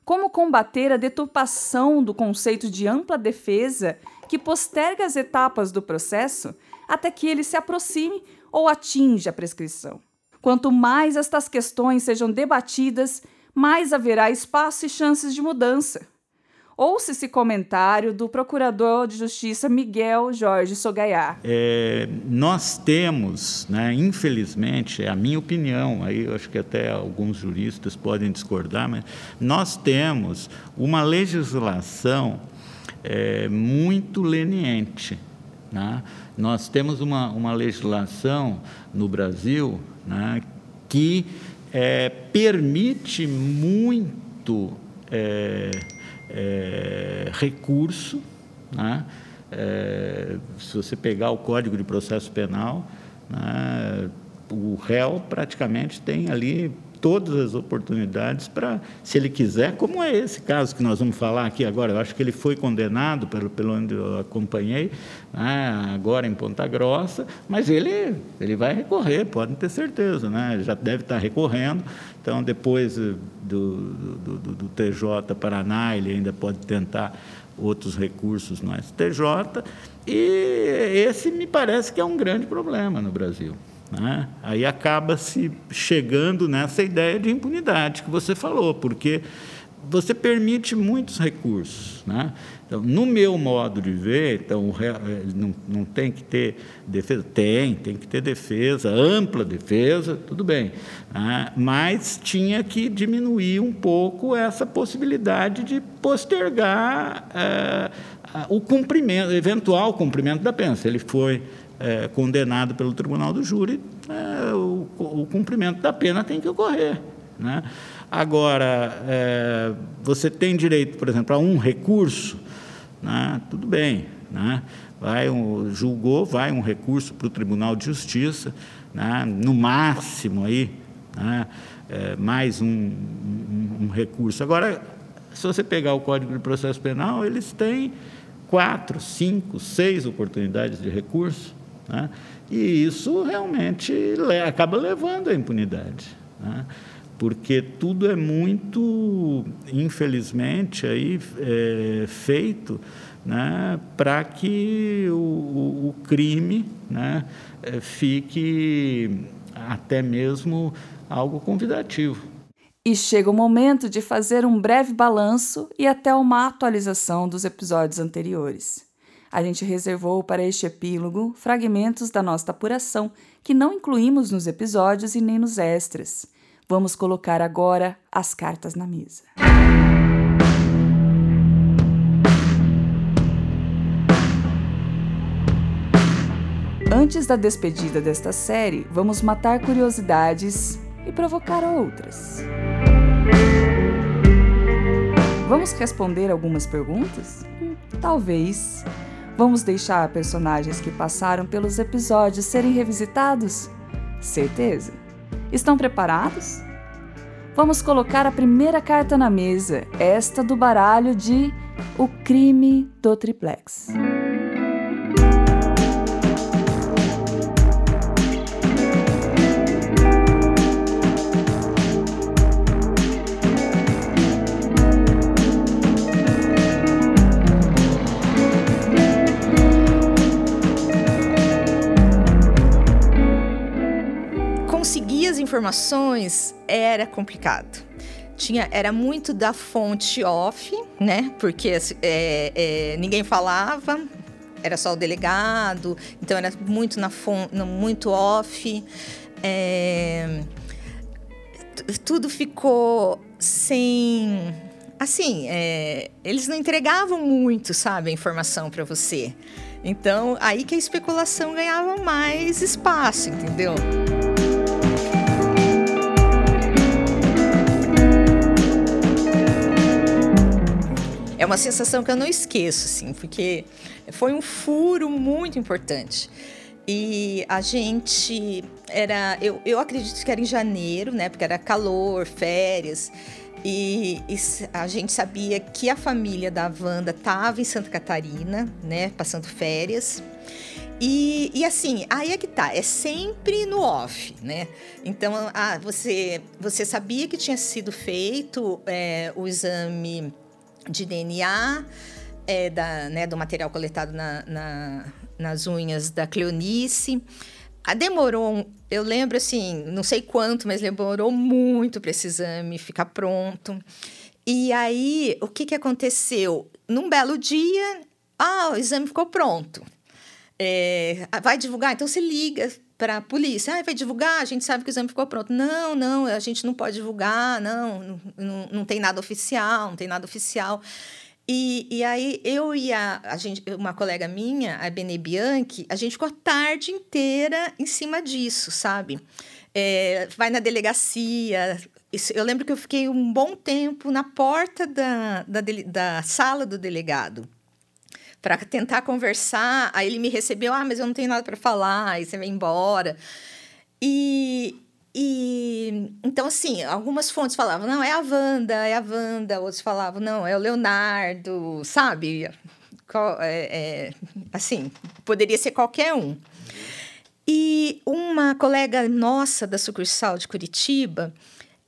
Speaker 2: Como combater a deturpação do conceito de ampla defesa que posterga as etapas do processo até que ele se aproxime ou atinja a prescrição? Quanto mais estas questões sejam debatidas, mais haverá espaço e chances de mudança. Ouça esse comentário do Procurador de Justiça Miguel Jorge Sogaiá.
Speaker 6: É, nós temos, né, infelizmente, é a minha opinião, aí eu acho que até alguns juristas podem discordar, mas nós temos uma legislação é, muito leniente. Né? Nós temos uma, uma legislação no Brasil né, que é, permite muito é, é, recurso. Né? É, se você pegar o Código de Processo Penal, né, o réu praticamente tem ali todas as oportunidades para, se ele quiser, como é esse caso que nós vamos falar aqui agora. Eu acho que ele foi condenado, pelo, pelo onde eu acompanhei, né, agora em Ponta Grossa, mas ele, ele vai recorrer, podem ter certeza, né? já deve estar recorrendo. Então, depois do, do, do, do TJ Paraná, ele ainda pode tentar outros recursos no STJ, e esse me parece que é um grande problema no Brasil. Né? Aí acaba se chegando nessa ideia de impunidade que você falou, porque você permite muitos recursos. Né? Então, no meu modo de ver, então, eh, não, não tem que ter defesa? Tem, tem que ter defesa, ampla defesa, tudo bem. Né? Mas tinha que diminuir um pouco essa possibilidade de postergar é, o cumprimento, eventual cumprimento da pena. Se ele foi é, condenado pelo tribunal do júri, é, o, o, cumprimento da pena tem que ocorrer. Né? Agora, é, você tem direito, por exemplo, a um recurso, né? tudo bem. Né? Vai um, julgou, vai um recurso para o Tribunal de Justiça, né? no máximo aí, né? É, mais um, um, um recurso. Agora, se você pegar o Código de Processo Penal, eles têm quatro, cinco, seis oportunidades de recurso. Né? E isso realmente acaba levando à impunidade. Né? Porque tudo é muito, infelizmente, aí, é, feito né, para que o, o, crime né, é, fique até mesmo algo convidativo.
Speaker 2: E chega o momento de fazer um breve balanço e até uma atualização dos episódios anteriores a gente reservou para este epílogo fragmentos da nossa apuração que não incluímos nos episódios e nem nos extras. Vamos colocar agora as cartas na mesa. Antes da despedida desta série, vamos matar curiosidades e provocar outras. Vamos responder algumas perguntas? Hum, talvez. Vamos deixar personagens que passaram pelos episódios serem revisitados? Certeza? Estão preparados? Vamos colocar a primeira carta na mesa, esta do baralho de O Crime do Triplex.
Speaker 7: Informações era complicado. Tinha, era muito da fonte off, né? Porque é, é, ninguém falava, era só o delegado, então era muito na fonte, muito off. É, tudo ficou sem. Assim, é, eles não entregavam muito, sabe, a informação para você. Então, aí que a especulação ganhava mais espaço, entendeu? É uma sensação que eu não esqueço, assim, porque foi um furo muito importante. E a gente era, eu, eu acredito que era em janeiro, né? Porque era calor, férias. E, e, a gente sabia que a família da Wanda estava em Santa Catarina, né? Passando férias. E, e, assim, aí é que tá, é sempre no off, né? Então, ah, você, você sabia que tinha sido feito é, o exame de DNA, é, da, né, do material coletado na, na, nas unhas da Cleonice. Ah, demorou, eu lembro assim, não sei quanto, mas demorou muito para esse exame ficar pronto. E aí, o que, que aconteceu? Num belo dia, ah, o exame ficou pronto. É, vai divulgar? Então você liga para a polícia. Ah, vai divulgar? A gente sabe que o exame ficou pronto. Não, não, a gente não pode divulgar, não, não, não tem nada oficial, não tem nada oficial. E, e aí eu e a, a gente, uma colega minha, a Bene Bianchi, a gente ficou a tarde inteira em cima disso, sabe? É, vai na delegacia. Eu lembro que eu fiquei um bom tempo na porta da, da, da sala do delegado para tentar conversar. Aí ele me recebeu, ah, mas eu não tenho nada para falar, aí você vai embora. E, e então, assim, algumas fontes falavam, não, é a Wanda, é a Wanda, outros falavam, não, é o Leonardo, sabe? É, é, assim, poderia ser qualquer um. E uma colega nossa da sucursal de Curitiba,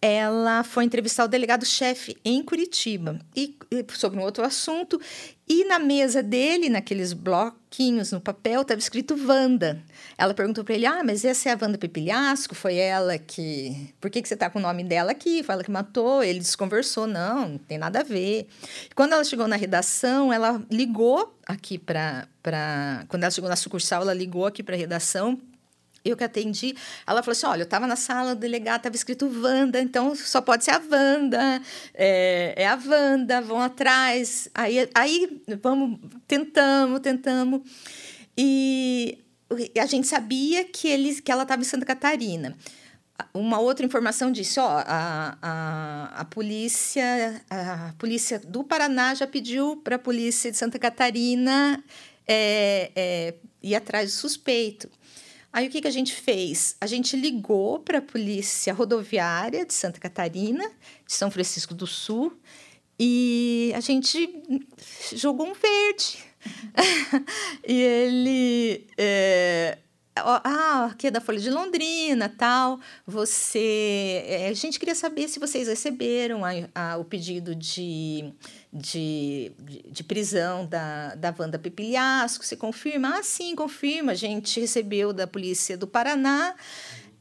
Speaker 7: ela foi entrevistar o delegado-chefe em Curitiba e, sobre um outro assunto. E na mesa dele, naqueles bloquinhos no papel, estava escrito Wanda. Ela perguntou para ele: Ah, mas essa é a Wanda Pepilhasco? Foi ela que. Por que, que você está com o nome dela aqui? Foi ela que matou? Ele desconversou: Não, não tem nada a ver. Quando ela chegou na redação, ela ligou aqui para. Pra... Quando ela chegou na sucursal, ela ligou aqui para a redação eu que atendi, ela falou assim: olha, eu estava na sala do delegado, estava escrito Wanda, então só pode ser a Wanda, é, é a Wanda, vão atrás. Aí, aí vamos, tentamos, tentamos. E a gente sabia que, eles, que ela estava em Santa Catarina. Uma outra informação disse: ó, a, a, a, polícia, a polícia do Paraná já pediu para a polícia de Santa Catarina é, é, ir atrás do suspeito. Aí o que, que a gente fez? A gente ligou para a Polícia Rodoviária de Santa Catarina, de São Francisco do Sul, e a gente jogou um verde. e ele. É, ah, aqui é da Folha de Londrina, tal. Você. É, a gente queria saber se vocês receberam a, a, o pedido de de, de, de, prisão da, da Wanda Pepilhasco. Você confirma? Ah, sim, confirma. A gente recebeu da Polícia do Paraná.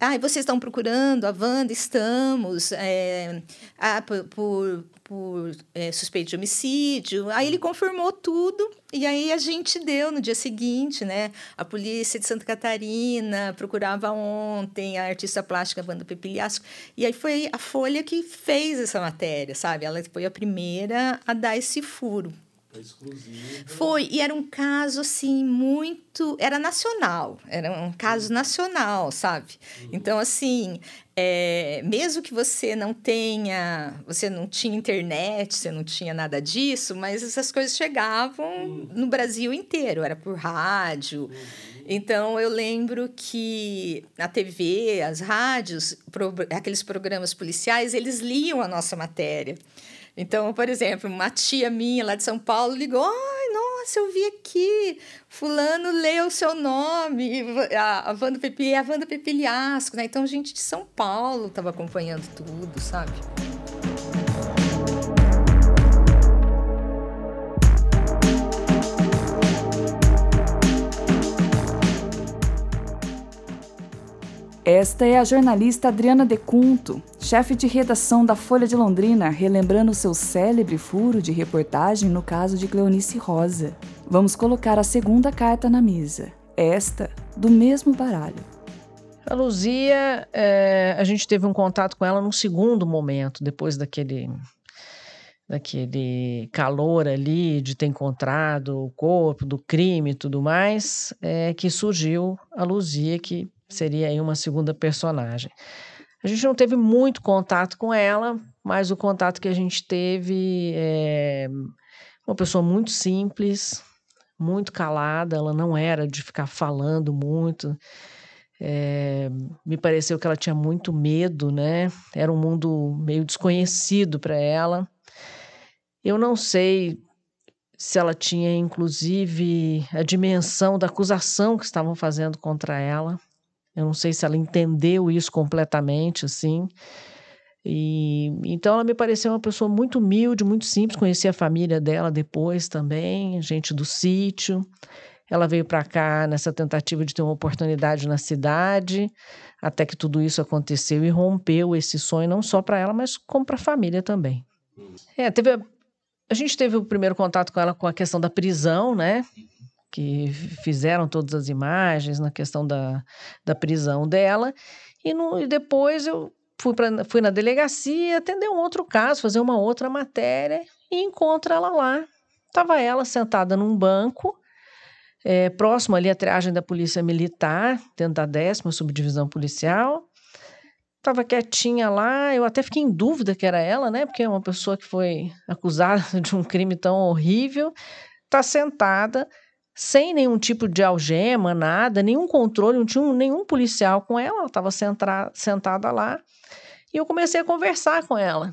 Speaker 7: Ah, e vocês estão procurando a Wanda? Estamos. É, ah, por, por, por é, suspeito de homicídio. Aí ele confirmou tudo e aí a gente deu no dia seguinte, né? A polícia de Santa Catarina procurava ontem a artista plástica Wanda Pepilhasco. E aí foi a Folha que fez essa matéria, sabe? Ela foi a primeira a dar esse furo. Exclusiva. Foi, e era um caso assim muito. Era nacional, era um caso uhum. nacional, sabe? Uhum. Então, assim, é, mesmo que você não tenha. Você não tinha internet, você não tinha nada disso, mas essas coisas chegavam uhum. no Brasil inteiro, era por rádio. Uhum. Então, eu lembro que a TV, as rádios, pro, aqueles programas policiais, eles liam a nossa matéria. Então, por exemplo, uma tia minha lá de São Paulo ligou: ai, nossa, eu vi aqui, fulano leu o seu nome, a, Wanda Pepe, a Wanda Pepiliasco, né? Então, gente de São Paulo estava acompanhando tudo, sabe?
Speaker 2: Esta é a jornalista Adriana Decunto, chefe de redação da Folha de Londrina, relembrando seu célebre furo de reportagem no caso de Cleonice Rosa. Vamos colocar a segunda carta na mesa, esta do mesmo baralho.
Speaker 8: A Luzia, é, a gente teve um contato com ela num segundo momento, depois daquele daquele calor ali de ter encontrado o corpo do crime e tudo mais, é, que surgiu a Luzia, que seria aí uma segunda personagem. A gente não teve muito contato com ela, mas o contato que a gente teve é uma pessoa muito simples, muito calada, ela não era de ficar falando muito. É, me pareceu que ela tinha muito medo, né? Era um mundo meio desconhecido para ela. Eu não sei se ela tinha, inclusive, a dimensão da acusação que estavam fazendo contra ela. Eu não sei se ela entendeu isso completamente, assim. E então ela me pareceu uma pessoa muito humilde, muito simples. Conheci a família dela depois também, gente do sítio. Ela veio para cá nessa tentativa de ter uma oportunidade na cidade, até que tudo isso aconteceu e rompeu esse sonho não só para ela, mas como para a família também. É, teve a, a gente teve o primeiro contato com ela com a questão da prisão, né? Que fizeram todas as imagens na questão da, da prisão dela. E, no, e depois eu fui, pra, fui na delegacia atender um outro caso, fazer uma outra matéria e encontro ela lá. Estava ela sentada num banco, é, próximo ali à triagem da Polícia Militar, dentro da décima subdivisão policial. Estava quietinha lá, eu até fiquei em dúvida que era ela, né? Porque é uma pessoa que foi acusada de um crime tão horrível. Está sentada, sem nenhum tipo de algema, nada, nenhum controle, não tinha nenhum policial com ela, ela estava sentada lá. E eu comecei a conversar com ela.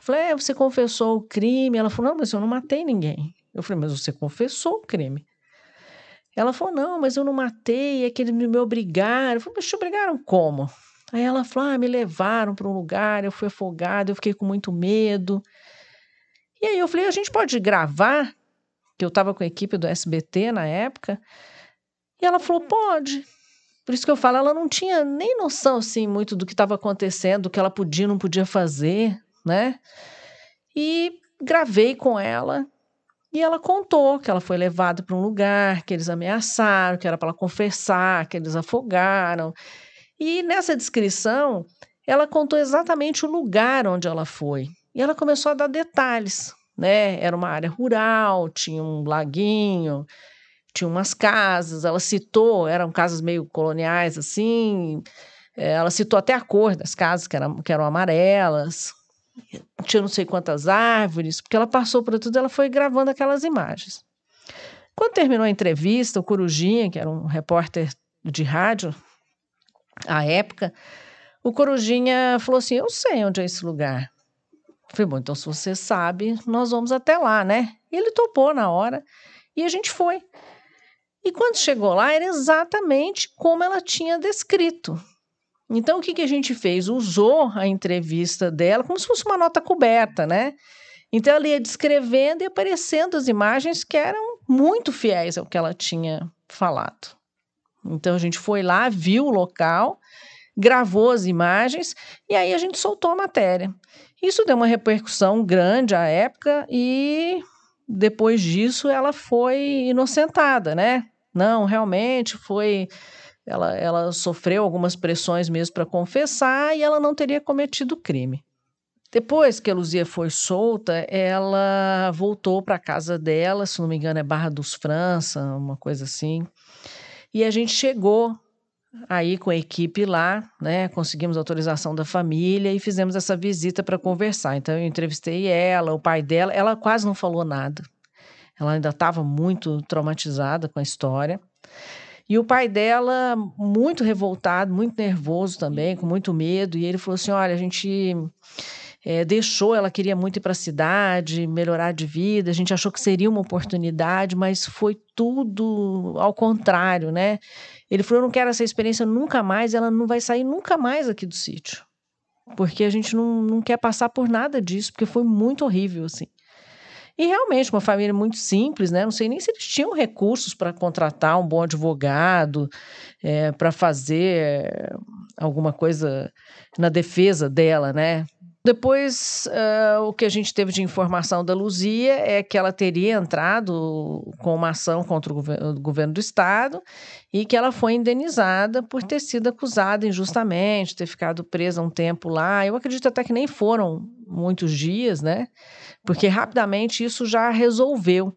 Speaker 8: Falei, é, você confessou o crime? Ela falou, não, mas eu não matei ninguém. Eu falei, mas você confessou o crime. Ela falou, não, mas eu não matei, é que eles me obrigaram. Eu falei, mas te obrigaram como? Aí ela falou, ah, me levaram para um lugar, eu fui afogada, eu fiquei com muito medo. E aí eu falei, a gente pode gravar que eu estava com a equipe do SBT na época, e ela falou: pode. Por isso que eu falo, ela não tinha nem noção assim muito do que estava acontecendo, do que ela podia não podia fazer, né? E gravei com ela e ela contou que ela foi levada para um lugar, que eles ameaçaram, que era para ela confessar, que eles afogaram. E nessa descrição, ela contou exatamente o lugar onde ela foi. E ela começou a dar detalhes né? Era uma área rural, tinha um laguinho, tinha umas casas. Ela citou, eram casas meio coloniais assim. Eh, ela citou até a cor das casas, que que eram amarelas. Tinha não sei quantas árvores, porque ela passou por tudo, ela foi gravando aquelas imagens. Quando terminou a entrevista, o Corujinha, que era um repórter de rádio à época, o Corujinha falou assim: Eu sei onde é esse lugar. Falei, bom, então se você sabe, nós vamos até lá, né? E ele topou na hora e a gente foi. E quando chegou lá, era exatamente como ela tinha descrito. Então, o que, que a gente fez? Usou a entrevista dela como se fosse uma nota coberta, né? Então, ela ia descrevendo e aparecendo as imagens que eram muito fiéis ao que ela tinha falado. Então, a gente foi lá, viu o local, gravou as imagens e aí a gente soltou a matéria. Isso deu uma repercussão grande à época e depois disso ela foi inocentada, né? Não, realmente foi. Ela, ela sofreu algumas pressões mesmo para confessar e ela não teria cometido crime. Depois que a Luzia foi solta, ela voltou para a casa dela, se não me engano é Barra dos França, uma coisa assim. E a gente chegou aí com a equipe lá, né? Conseguimos autorização da família e fizemos essa visita para conversar. Então eu entrevistei ela, o pai dela, ela quase não falou nada. Ela ainda estava muito traumatizada com a história. E o pai dela, muito revoltado, muito nervoso também, com muito medo. E ele falou assim: Olha, a gente é, deixou, ela queria muito ir para a cidade, melhorar de vida, a gente achou que seria uma oportunidade, mas foi tudo ao contrário, né? Ele falou: Eu não quero essa experiência nunca mais, ela não vai sair nunca mais aqui do sítio. Porque a gente não, não quer passar por nada disso, porque foi muito horrível, assim. E realmente, uma família muito simples, né? Não sei nem se eles tinham recursos para contratar um bom advogado, é, para fazer alguma coisa na defesa dela, né? Depois, uh, o que a gente teve de informação da Luzia é que ela teria entrado com uma ação contra o o governo do estado e que ela foi indenizada por ter sido acusada injustamente, ter ficado presa um tempo lá. Eu acredito até que nem foram muitos dias, né? Porque rapidamente isso já resolveu.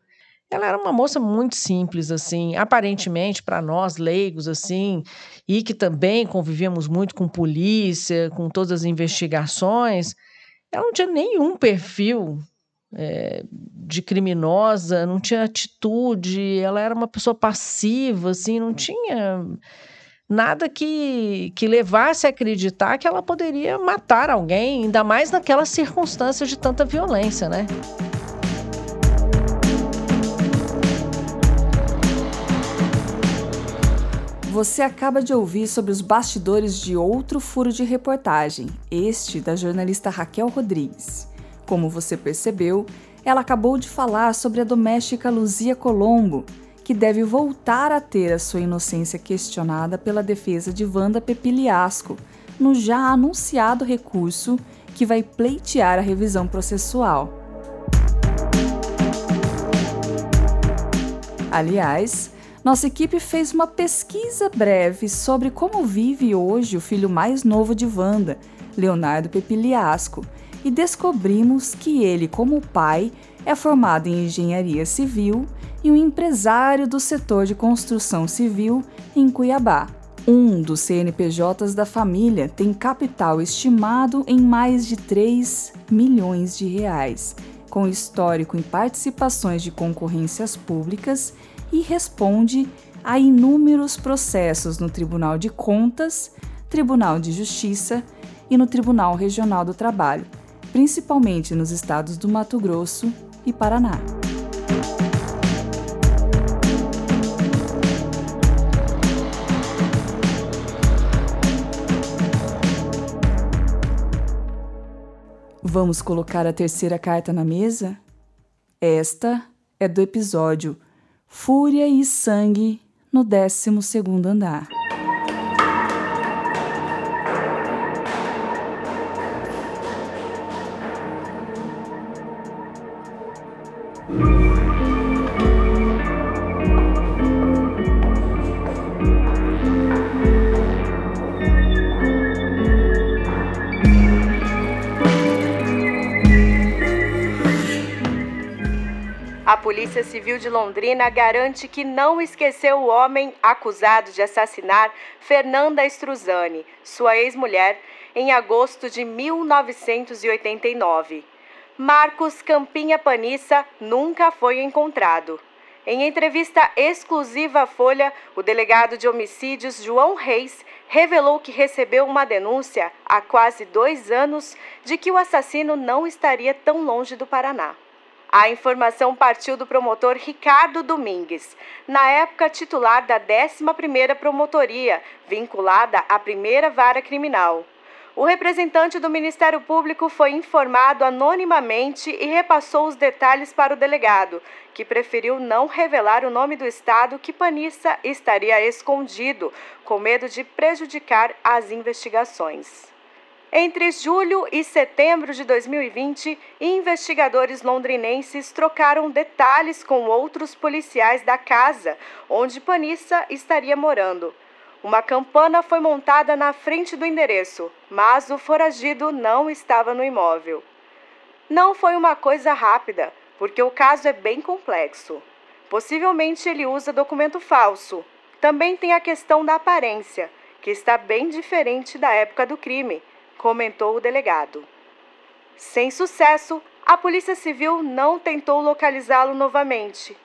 Speaker 8: Ela era uma moça muito simples, assim, aparentemente para nós leigos, assim, e que também convivíamos muito com polícia, com todas as investigações, ela não tinha nenhum perfil é, de criminosa, não tinha atitude, ela era uma pessoa passiva, assim, não tinha nada que, que levasse a acreditar que ela poderia matar alguém, ainda mais naquelas circunstâncias de tanta violência, né?
Speaker 2: Você acaba de ouvir sobre os bastidores de outro furo de reportagem, este da jornalista Raquel Rodrigues. Como você percebeu, ela acabou de falar sobre a doméstica Luzia Colombo, que deve voltar a ter a sua inocência questionada pela defesa de Wanda Pepiliasco, no já anunciado recurso que vai pleitear a revisão processual. Aliás, nossa equipe fez uma pesquisa breve sobre como vive hoje o filho mais novo de Wanda, Leonardo Pepiliasco, e descobrimos que ele, como pai, é formado em engenharia civil e um empresário do setor de construção civil em Cuiabá. Um dos CNPJs da família tem capital estimado em mais de 3 milhões de reais, com histórico em participações de concorrências públicas e responde a inúmeros processos no Tribunal de Contas, Tribunal de Justiça e no Tribunal Regional do Trabalho, principalmente nos estados do Mato Grosso e Paraná. Vamos colocar a terceira carta na mesa? Esta é do episódio Fúria e Sangue no 12 segundo andar.
Speaker 1: Polícia Civil de Londrina garante que não esqueceu o homem acusado de assassinar Fernanda Struzani, sua ex-mulher, em agosto de 1989. Marcos Campinha Panissa nunca foi encontrado. Em entrevista exclusiva à Folha, o delegado de homicídios João Reis revelou que recebeu uma denúncia há quase dois anos de que o assassino não estaria tão longe do Paraná. A informação partiu do promotor Ricardo Domingues, na época titular da 11ª Promotoria, vinculada à primeira vara criminal. O representante do Ministério Público foi informado anonimamente e repassou os detalhes para o delegado, que preferiu não revelar o nome do estado que Panissa estaria escondido, com medo de prejudicar as investigações. Entre julho e setembro de 2020, investigadores londrinenses trocaram detalhes com outros policiais da casa onde Panissa estaria morando. uma campana foi montada na frente do endereço, mas o foragido não estava no imóvel. Não foi uma coisa rápida, porque o caso é bem complexo. Possivelmente ele usa documento falso. Também tem a questão da aparência, que está bem diferente da época do crime, comentou o delegado. Sem sucesso, a Polícia Civil não tentou localizá-lo novamente.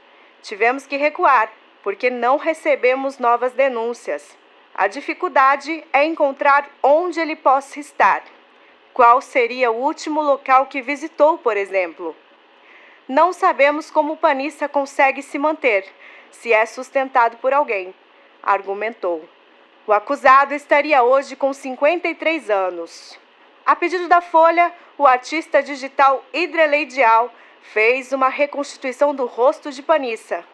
Speaker 1: Tivemos que recuar, porque não recebemos novas denúncias. A dificuldade é encontrar onde ele possa estar. Qual seria o último local que visitou, por exemplo? Não sabemos como o panista consegue se manter, se é sustentado por alguém, argumentou. O acusado estaria hoje com 53 anos. A pedido da Folha, o artista digital Hidreleidial fez uma reconstituição do rosto de Panissa.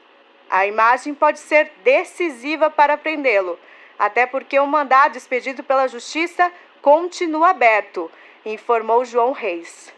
Speaker 1: A imagem pode ser decisiva para prendê-lo, até porque o mandado expedido pela Justiça continua aberto, informou João Reis.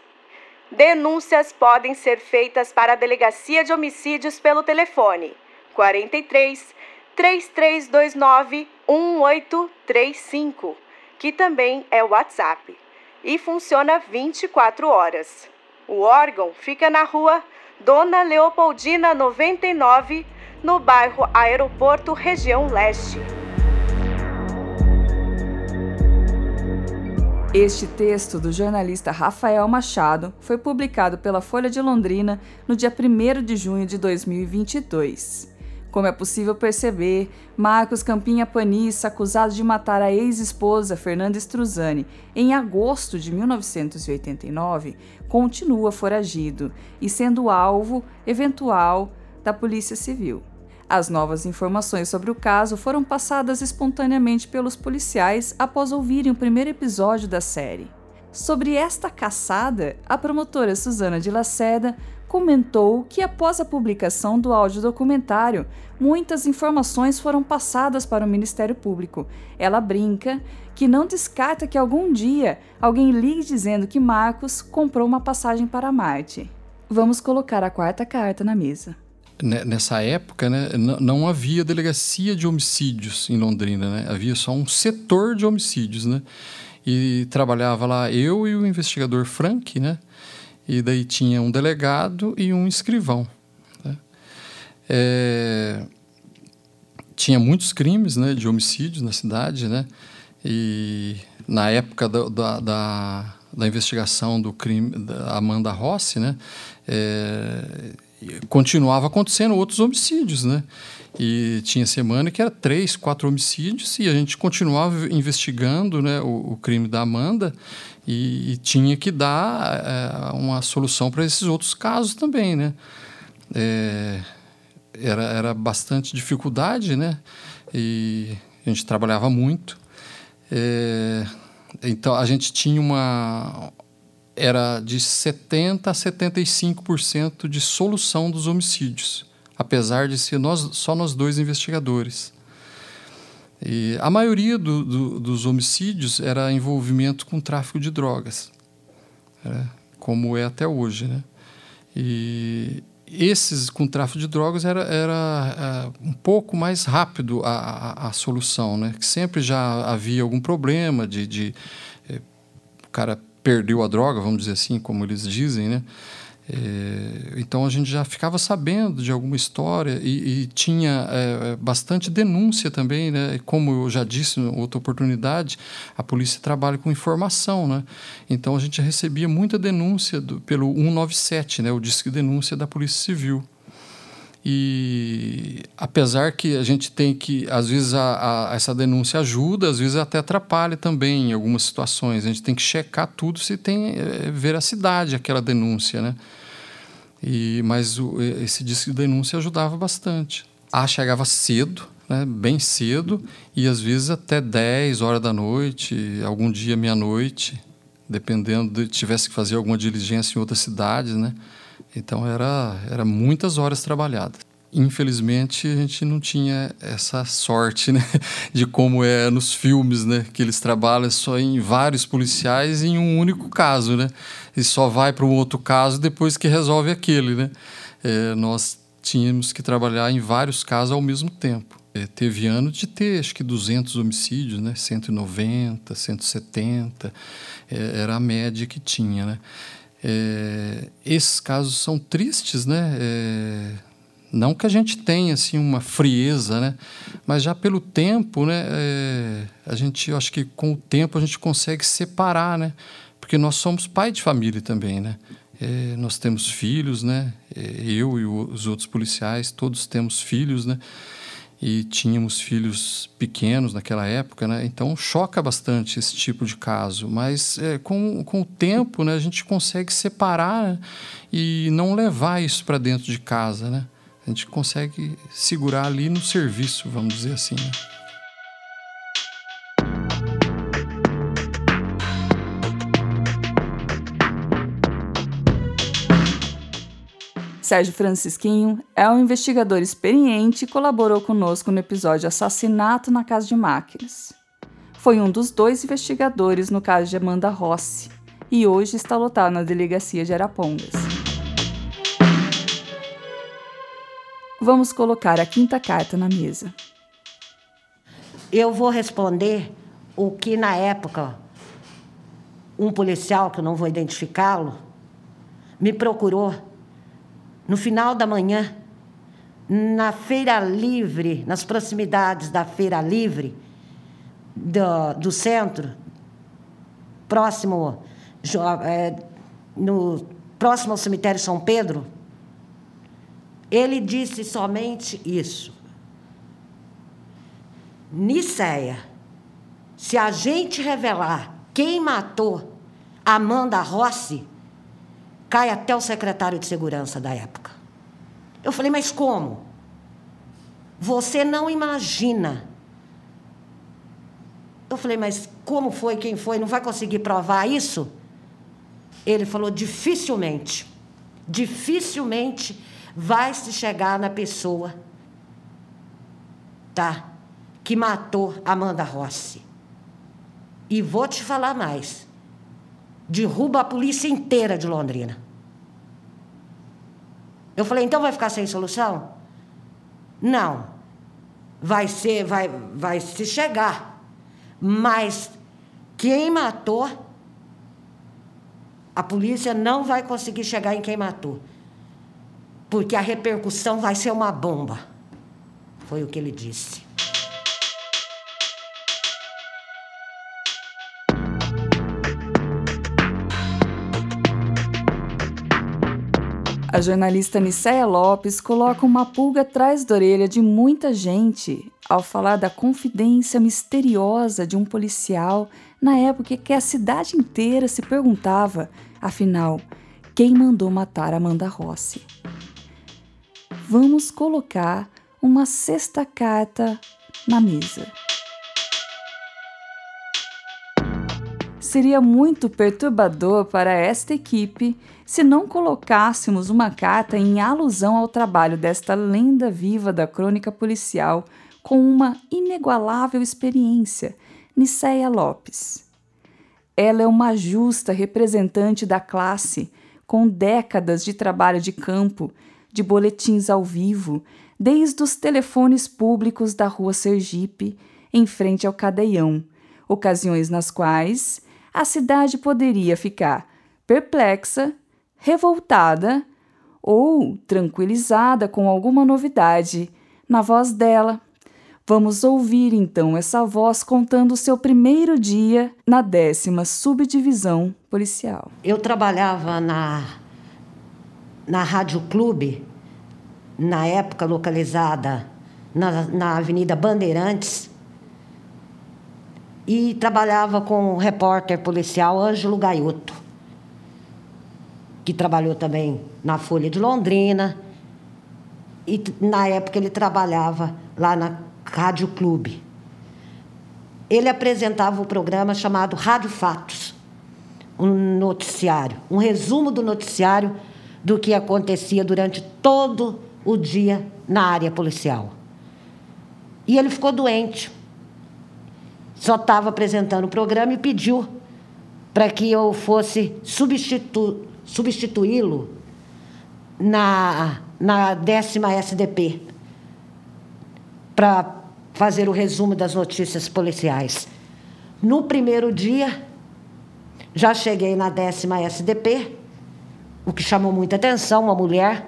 Speaker 1: Denúncias podem ser feitas para a Delegacia de Homicídios pelo telefone 43 3329 1835, que também é o WhatsApp e funciona 24 horas. O órgão fica na rua Dona Leopoldina 99, no bairro Aeroporto, região leste.
Speaker 2: Este texto do jornalista Rafael Machado foi publicado pela Folha de Londrina no dia 1 de junho de 2022. Como é possível perceber, Marcos Campinha Panissa, acusado de matar a ex-esposa Fernanda Struzani em agosto de 1989, continua foragido e sendo alvo eventual da Polícia Civil. As novas informações sobre o caso foram passadas espontaneamente pelos policiais após ouvirem o primeiro episódio da série. Sobre esta caçada, a promotora Suzana de Laceda comentou que após a publicação do audiodocumentário, muitas informações foram passadas para o Ministério Público. Ela brinca que não descarta que algum dia alguém ligue dizendo que Marcos comprou uma passagem para Marte. Vamos colocar a quarta carta na mesa.
Speaker 9: Nessa época, né, não havia delegacia de homicídios em Londrina, né? havia só um setor de homicídios. Né? E trabalhava lá eu e o investigador Frank, né? E daí tinha um delegado e um escrivão. Né? É, tinha muitos crimes né, de homicídios na cidade, né? E na época da, da, da, da investigação do crime da Amanda Rossi, né? É, continuava acontecendo outros homicídios, né? E tinha semana que era três, quatro homicídios e a gente continuava investigando né, o, o crime da Amanda e, e tinha que dar é, uma solução para esses outros casos também, né? É, era, era bastante dificuldade, né? E a gente trabalhava muito. É, então a gente tinha uma era de 70 a 75% de solução dos homicídios, apesar de ser nós, só nós dois investigadores. E a maioria do, do, dos homicídios era envolvimento com tráfico de drogas, né? como é até hoje. Né? E esses com tráfico de drogas era, era uh, um pouco mais rápido a, a, a, solução, né? que sempre já havia algum problema de, de eh, o cara perdeu a droga, vamos dizer assim, como eles dizem, né? É, então a gente já ficava sabendo de alguma história e, e tinha é, bastante denúncia também, né? Como eu já disse em outra oportunidade, a polícia trabalha com informação, né? Então a gente recebia muita denúncia do, pelo 197, né? O disque denúncia da Polícia Civil. E apesar que a gente tem que, às vezes, a, a, essa denúncia ajuda, às vezes até atrapalha também em algumas situações. A gente tem que checar tudo se tem é, veracidade aquela denúncia, né? E, mas o, esse disco de denúncia ajudava bastante. Ah, chegava cedo, né, bem cedo, e às vezes até 10 horas da noite, algum dia meia-noite, dependendo de tivesse que fazer alguma diligência em outras cidades, né? Então era, era muitas horas trabalhadas. Infelizmente a gente não tinha essa sorte, né, de como é nos filmes, né, que eles trabalham só em vários policiais em um único caso, né, e só vai para um outro caso depois que resolve aquele, né. É, nós tínhamos que trabalhar em vários casos ao mesmo tempo. É, teve ano de ter, acho que 200 homicídios, né? 190, 170, é, era a média que tinha, né? É, esses casos são tristes, né? É, não que a gente tenha assim uma frieza, né? Mas já pelo tempo, né? É, a gente, eu acho que com o tempo a gente consegue separar, né? Porque nós somos pai de família também, né? É, nós temos filhos, né? É, eu e os outros policiais, todos temos filhos, né? E tínhamos filhos pequenos naquela época, né? Então choca bastante esse tipo de caso. Mas é, com, com o tempo, né? A gente consegue separar né? e não levar isso para dentro de casa, né? A gente consegue segurar ali no serviço, vamos dizer assim. Né?
Speaker 2: Sérgio Francisquinho é um investigador experiente e colaborou conosco no episódio Assassinato na Casa de Máquinas. Foi um dos dois investigadores no caso de Amanda Rossi e hoje está lotado na delegacia de Arapongas. Vamos colocar a quinta carta na mesa.
Speaker 10: Eu vou responder o que na época um policial, que eu não vou identificá-lo, me procurou no final da manhã, na Feira Livre, nas proximidades da Feira Livre do, do centro, próximo, é, no, próximo ao cemitério São Pedro, ele disse somente isso. Niceia, se a gente revelar quem matou Amanda Rossi, cai até o secretário de segurança da época. Eu falei, mas como? Você não imagina. Eu falei, mas como foi, quem foi? Não vai conseguir provar isso? Ele falou, dificilmente. Dificilmente vai se chegar na pessoa, tá? Que matou Amanda Rossi. E vou te falar mais derruba a polícia inteira de Londrina. Eu falei, então vai ficar sem solução? Não. Vai ser, vai, vai se chegar. Mas quem matou, a polícia não vai conseguir chegar em quem matou. Porque a repercussão vai ser uma bomba. Foi o que ele disse.
Speaker 2: A jornalista Nicéia Lopes coloca uma pulga atrás da orelha de muita gente ao falar da confidência misteriosa de um policial na época que a cidade inteira se perguntava, afinal, quem mandou matar Amanda Rossi. Vamos colocar uma sexta carta na mesa. Seria muito perturbador para esta equipe se não colocássemos uma carta em alusão ao trabalho desta lenda viva da crônica policial com uma inigualável experiência, Niceia Lopes. Ela é uma justa representante da classe, com décadas de trabalho de campo, de boletins ao vivo, desde os telefones públicos da rua Sergipe, em frente ao Cadeião, ocasiões nas quais a cidade poderia ficar perplexa revoltada ou tranquilizada com alguma novidade na voz dela. Vamos ouvir então essa voz contando o seu primeiro dia na décima subdivisão policial.
Speaker 10: Eu trabalhava na, na Rádio Clube, na época localizada na, na Avenida Bandeirantes, e trabalhava com o repórter policial Ângelo Gaioto que trabalhou também na Folha de Londrina. E na época ele trabalhava lá na Rádio Clube. Ele apresentava o um programa chamado Rádio Fatos, um noticiário, um resumo do noticiário do que acontecia durante todo o dia na área policial. E ele ficou doente. Só estava apresentando o programa e pediu para que eu fosse substitu substituí-lo na, na décima SDP, para fazer o resumo das notícias policiais. No primeiro dia, já cheguei na décima SDP, o que chamou muita atenção, uma mulher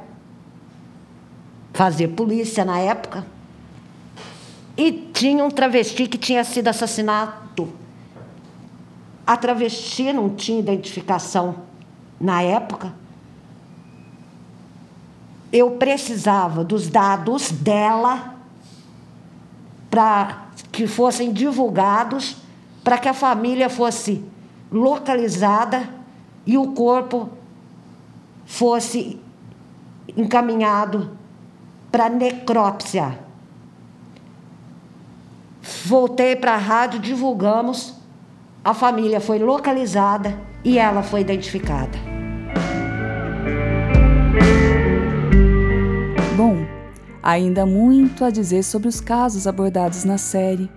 Speaker 10: fazer polícia na época. E tinha um travesti que tinha sido assassinado. A travesti não tinha identificação na época. Eu precisava dos dados dela para que fossem divulgados, para que a família fosse localizada e o corpo fosse encaminhado para necrópsia. Voltei para a rádio, divulgamos, a família foi localizada e ela foi identificada.
Speaker 2: Ainda muito a dizer sobre os casos abordados na série,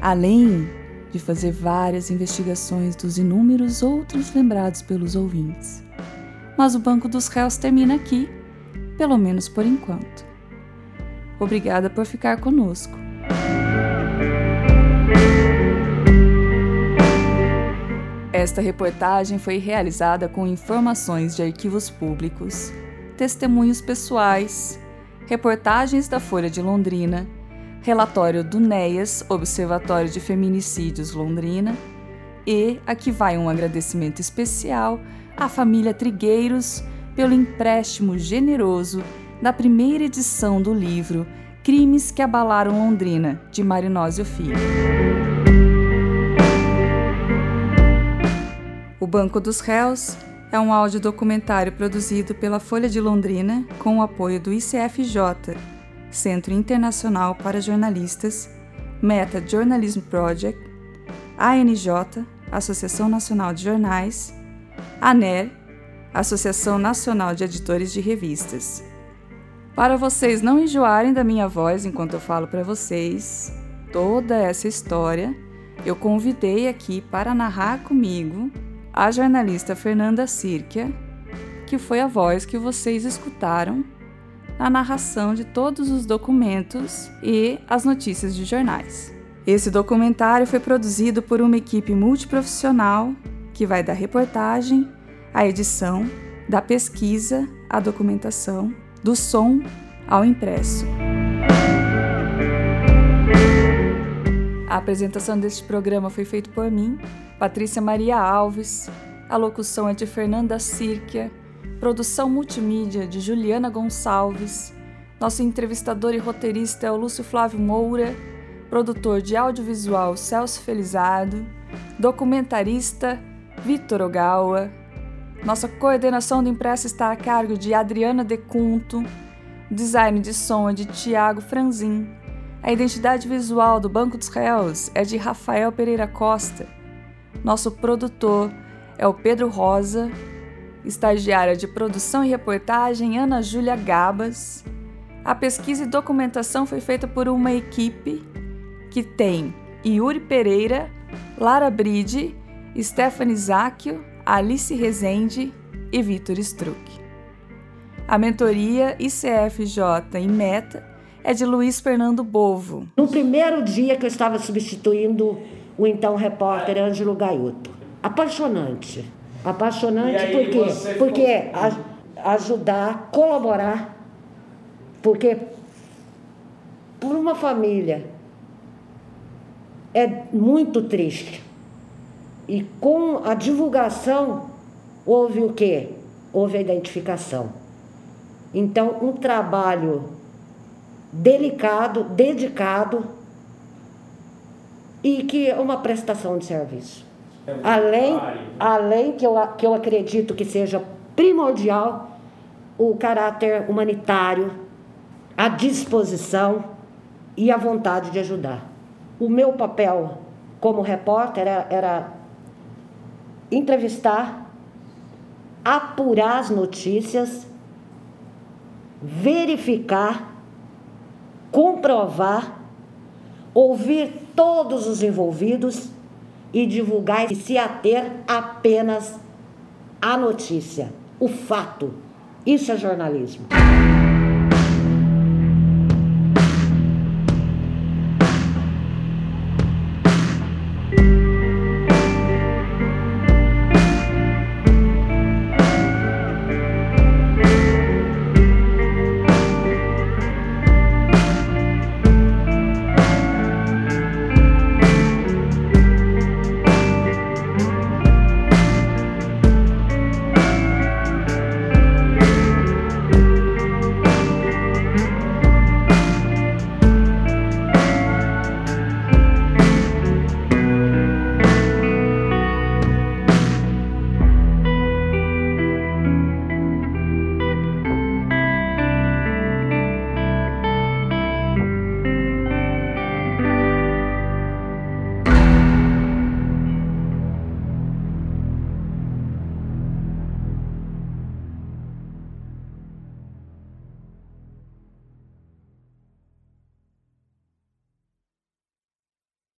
Speaker 2: além de fazer várias investigações dos inúmeros outros lembrados pelos ouvintes. Mas o Banco dos Réus termina aqui, pelo menos por enquanto. Obrigada por ficar conosco. Esta reportagem foi realizada com informações de arquivos públicos, testemunhos pessoais, reportagens da Folha de Londrina relatório do NEAS, Observatório de Feminicídios Londrina, e aqui vai um agradecimento especial à família Trigueiros pelo empréstimo generoso da primeira edição do livro Crimes que Abalaram Londrina, de Marinósio Filho. O Banco dos Réus é um audiodocumentário produzido pela Folha de Londrina com o apoio do ICFJ, Centro Internacional para Jornalistas, Meta Journalism Project, ANJ, Associação Nacional de Jornais, ANER, Associação Nacional de Editores de Revistas. Para vocês não enjoarem da minha voz enquanto eu falo para vocês toda essa história, eu convidei aqui para narrar comigo a jornalista Fernanda Sirkia, que foi a voz que vocês escutaram na narração de todos os documentos e as notícias de jornais. Esse documentário foi produzido por uma equipe multiprofissional que vai da reportagem à edição, da pesquisa à documentação, do som ao impresso. A apresentação deste programa foi feita por mim, Patrícia Maria Alves. A locução é de Fernanda Sirkia Produção multimídia de Juliana Gonçalves. Nosso entrevistador e roteirista é o Lúcio Flávio Moura. Produtor de audiovisual Celso Felizado. Documentarista Vitor Ogawa. Nossa coordenação do impresso está a cargo de Adriana Decunto. Design de som é de Tiago Franzin. A identidade visual do Banco dos Réus é de Rafael Pereira Costa. Nosso produtor é o Pedro Rosa estagiária de produção e reportagem Ana Júlia Gabas. A pesquisa e documentação foi feita por uma equipe que tem Yuri Pereira, Lara Bride, Stephanie Zacchio, Alice Rezende e Vitor Struck. A mentoria ICFJ em Meta é de Luiz Fernando Bovo.
Speaker 10: No primeiro dia que eu estava substituindo o então repórter Ângelo Gaiuto. Apaixonante Apaixonante por quê? Porque a, ajudar, colaborar. Porque por uma família é muito triste. E com a divulgação houve o quê? Houve a identificação. Então, um trabalho delicado, dedicado e que é uma prestação de serviço. É além, além que, eu, que eu acredito que seja primordial o caráter humanitário, a disposição e a vontade de ajudar. O meu papel como repórter era, era entrevistar, apurar as notícias, verificar, comprovar, ouvir todos os envolvidos e divulgar e se ater apenas à notícia, o fato. Isso é jornalismo.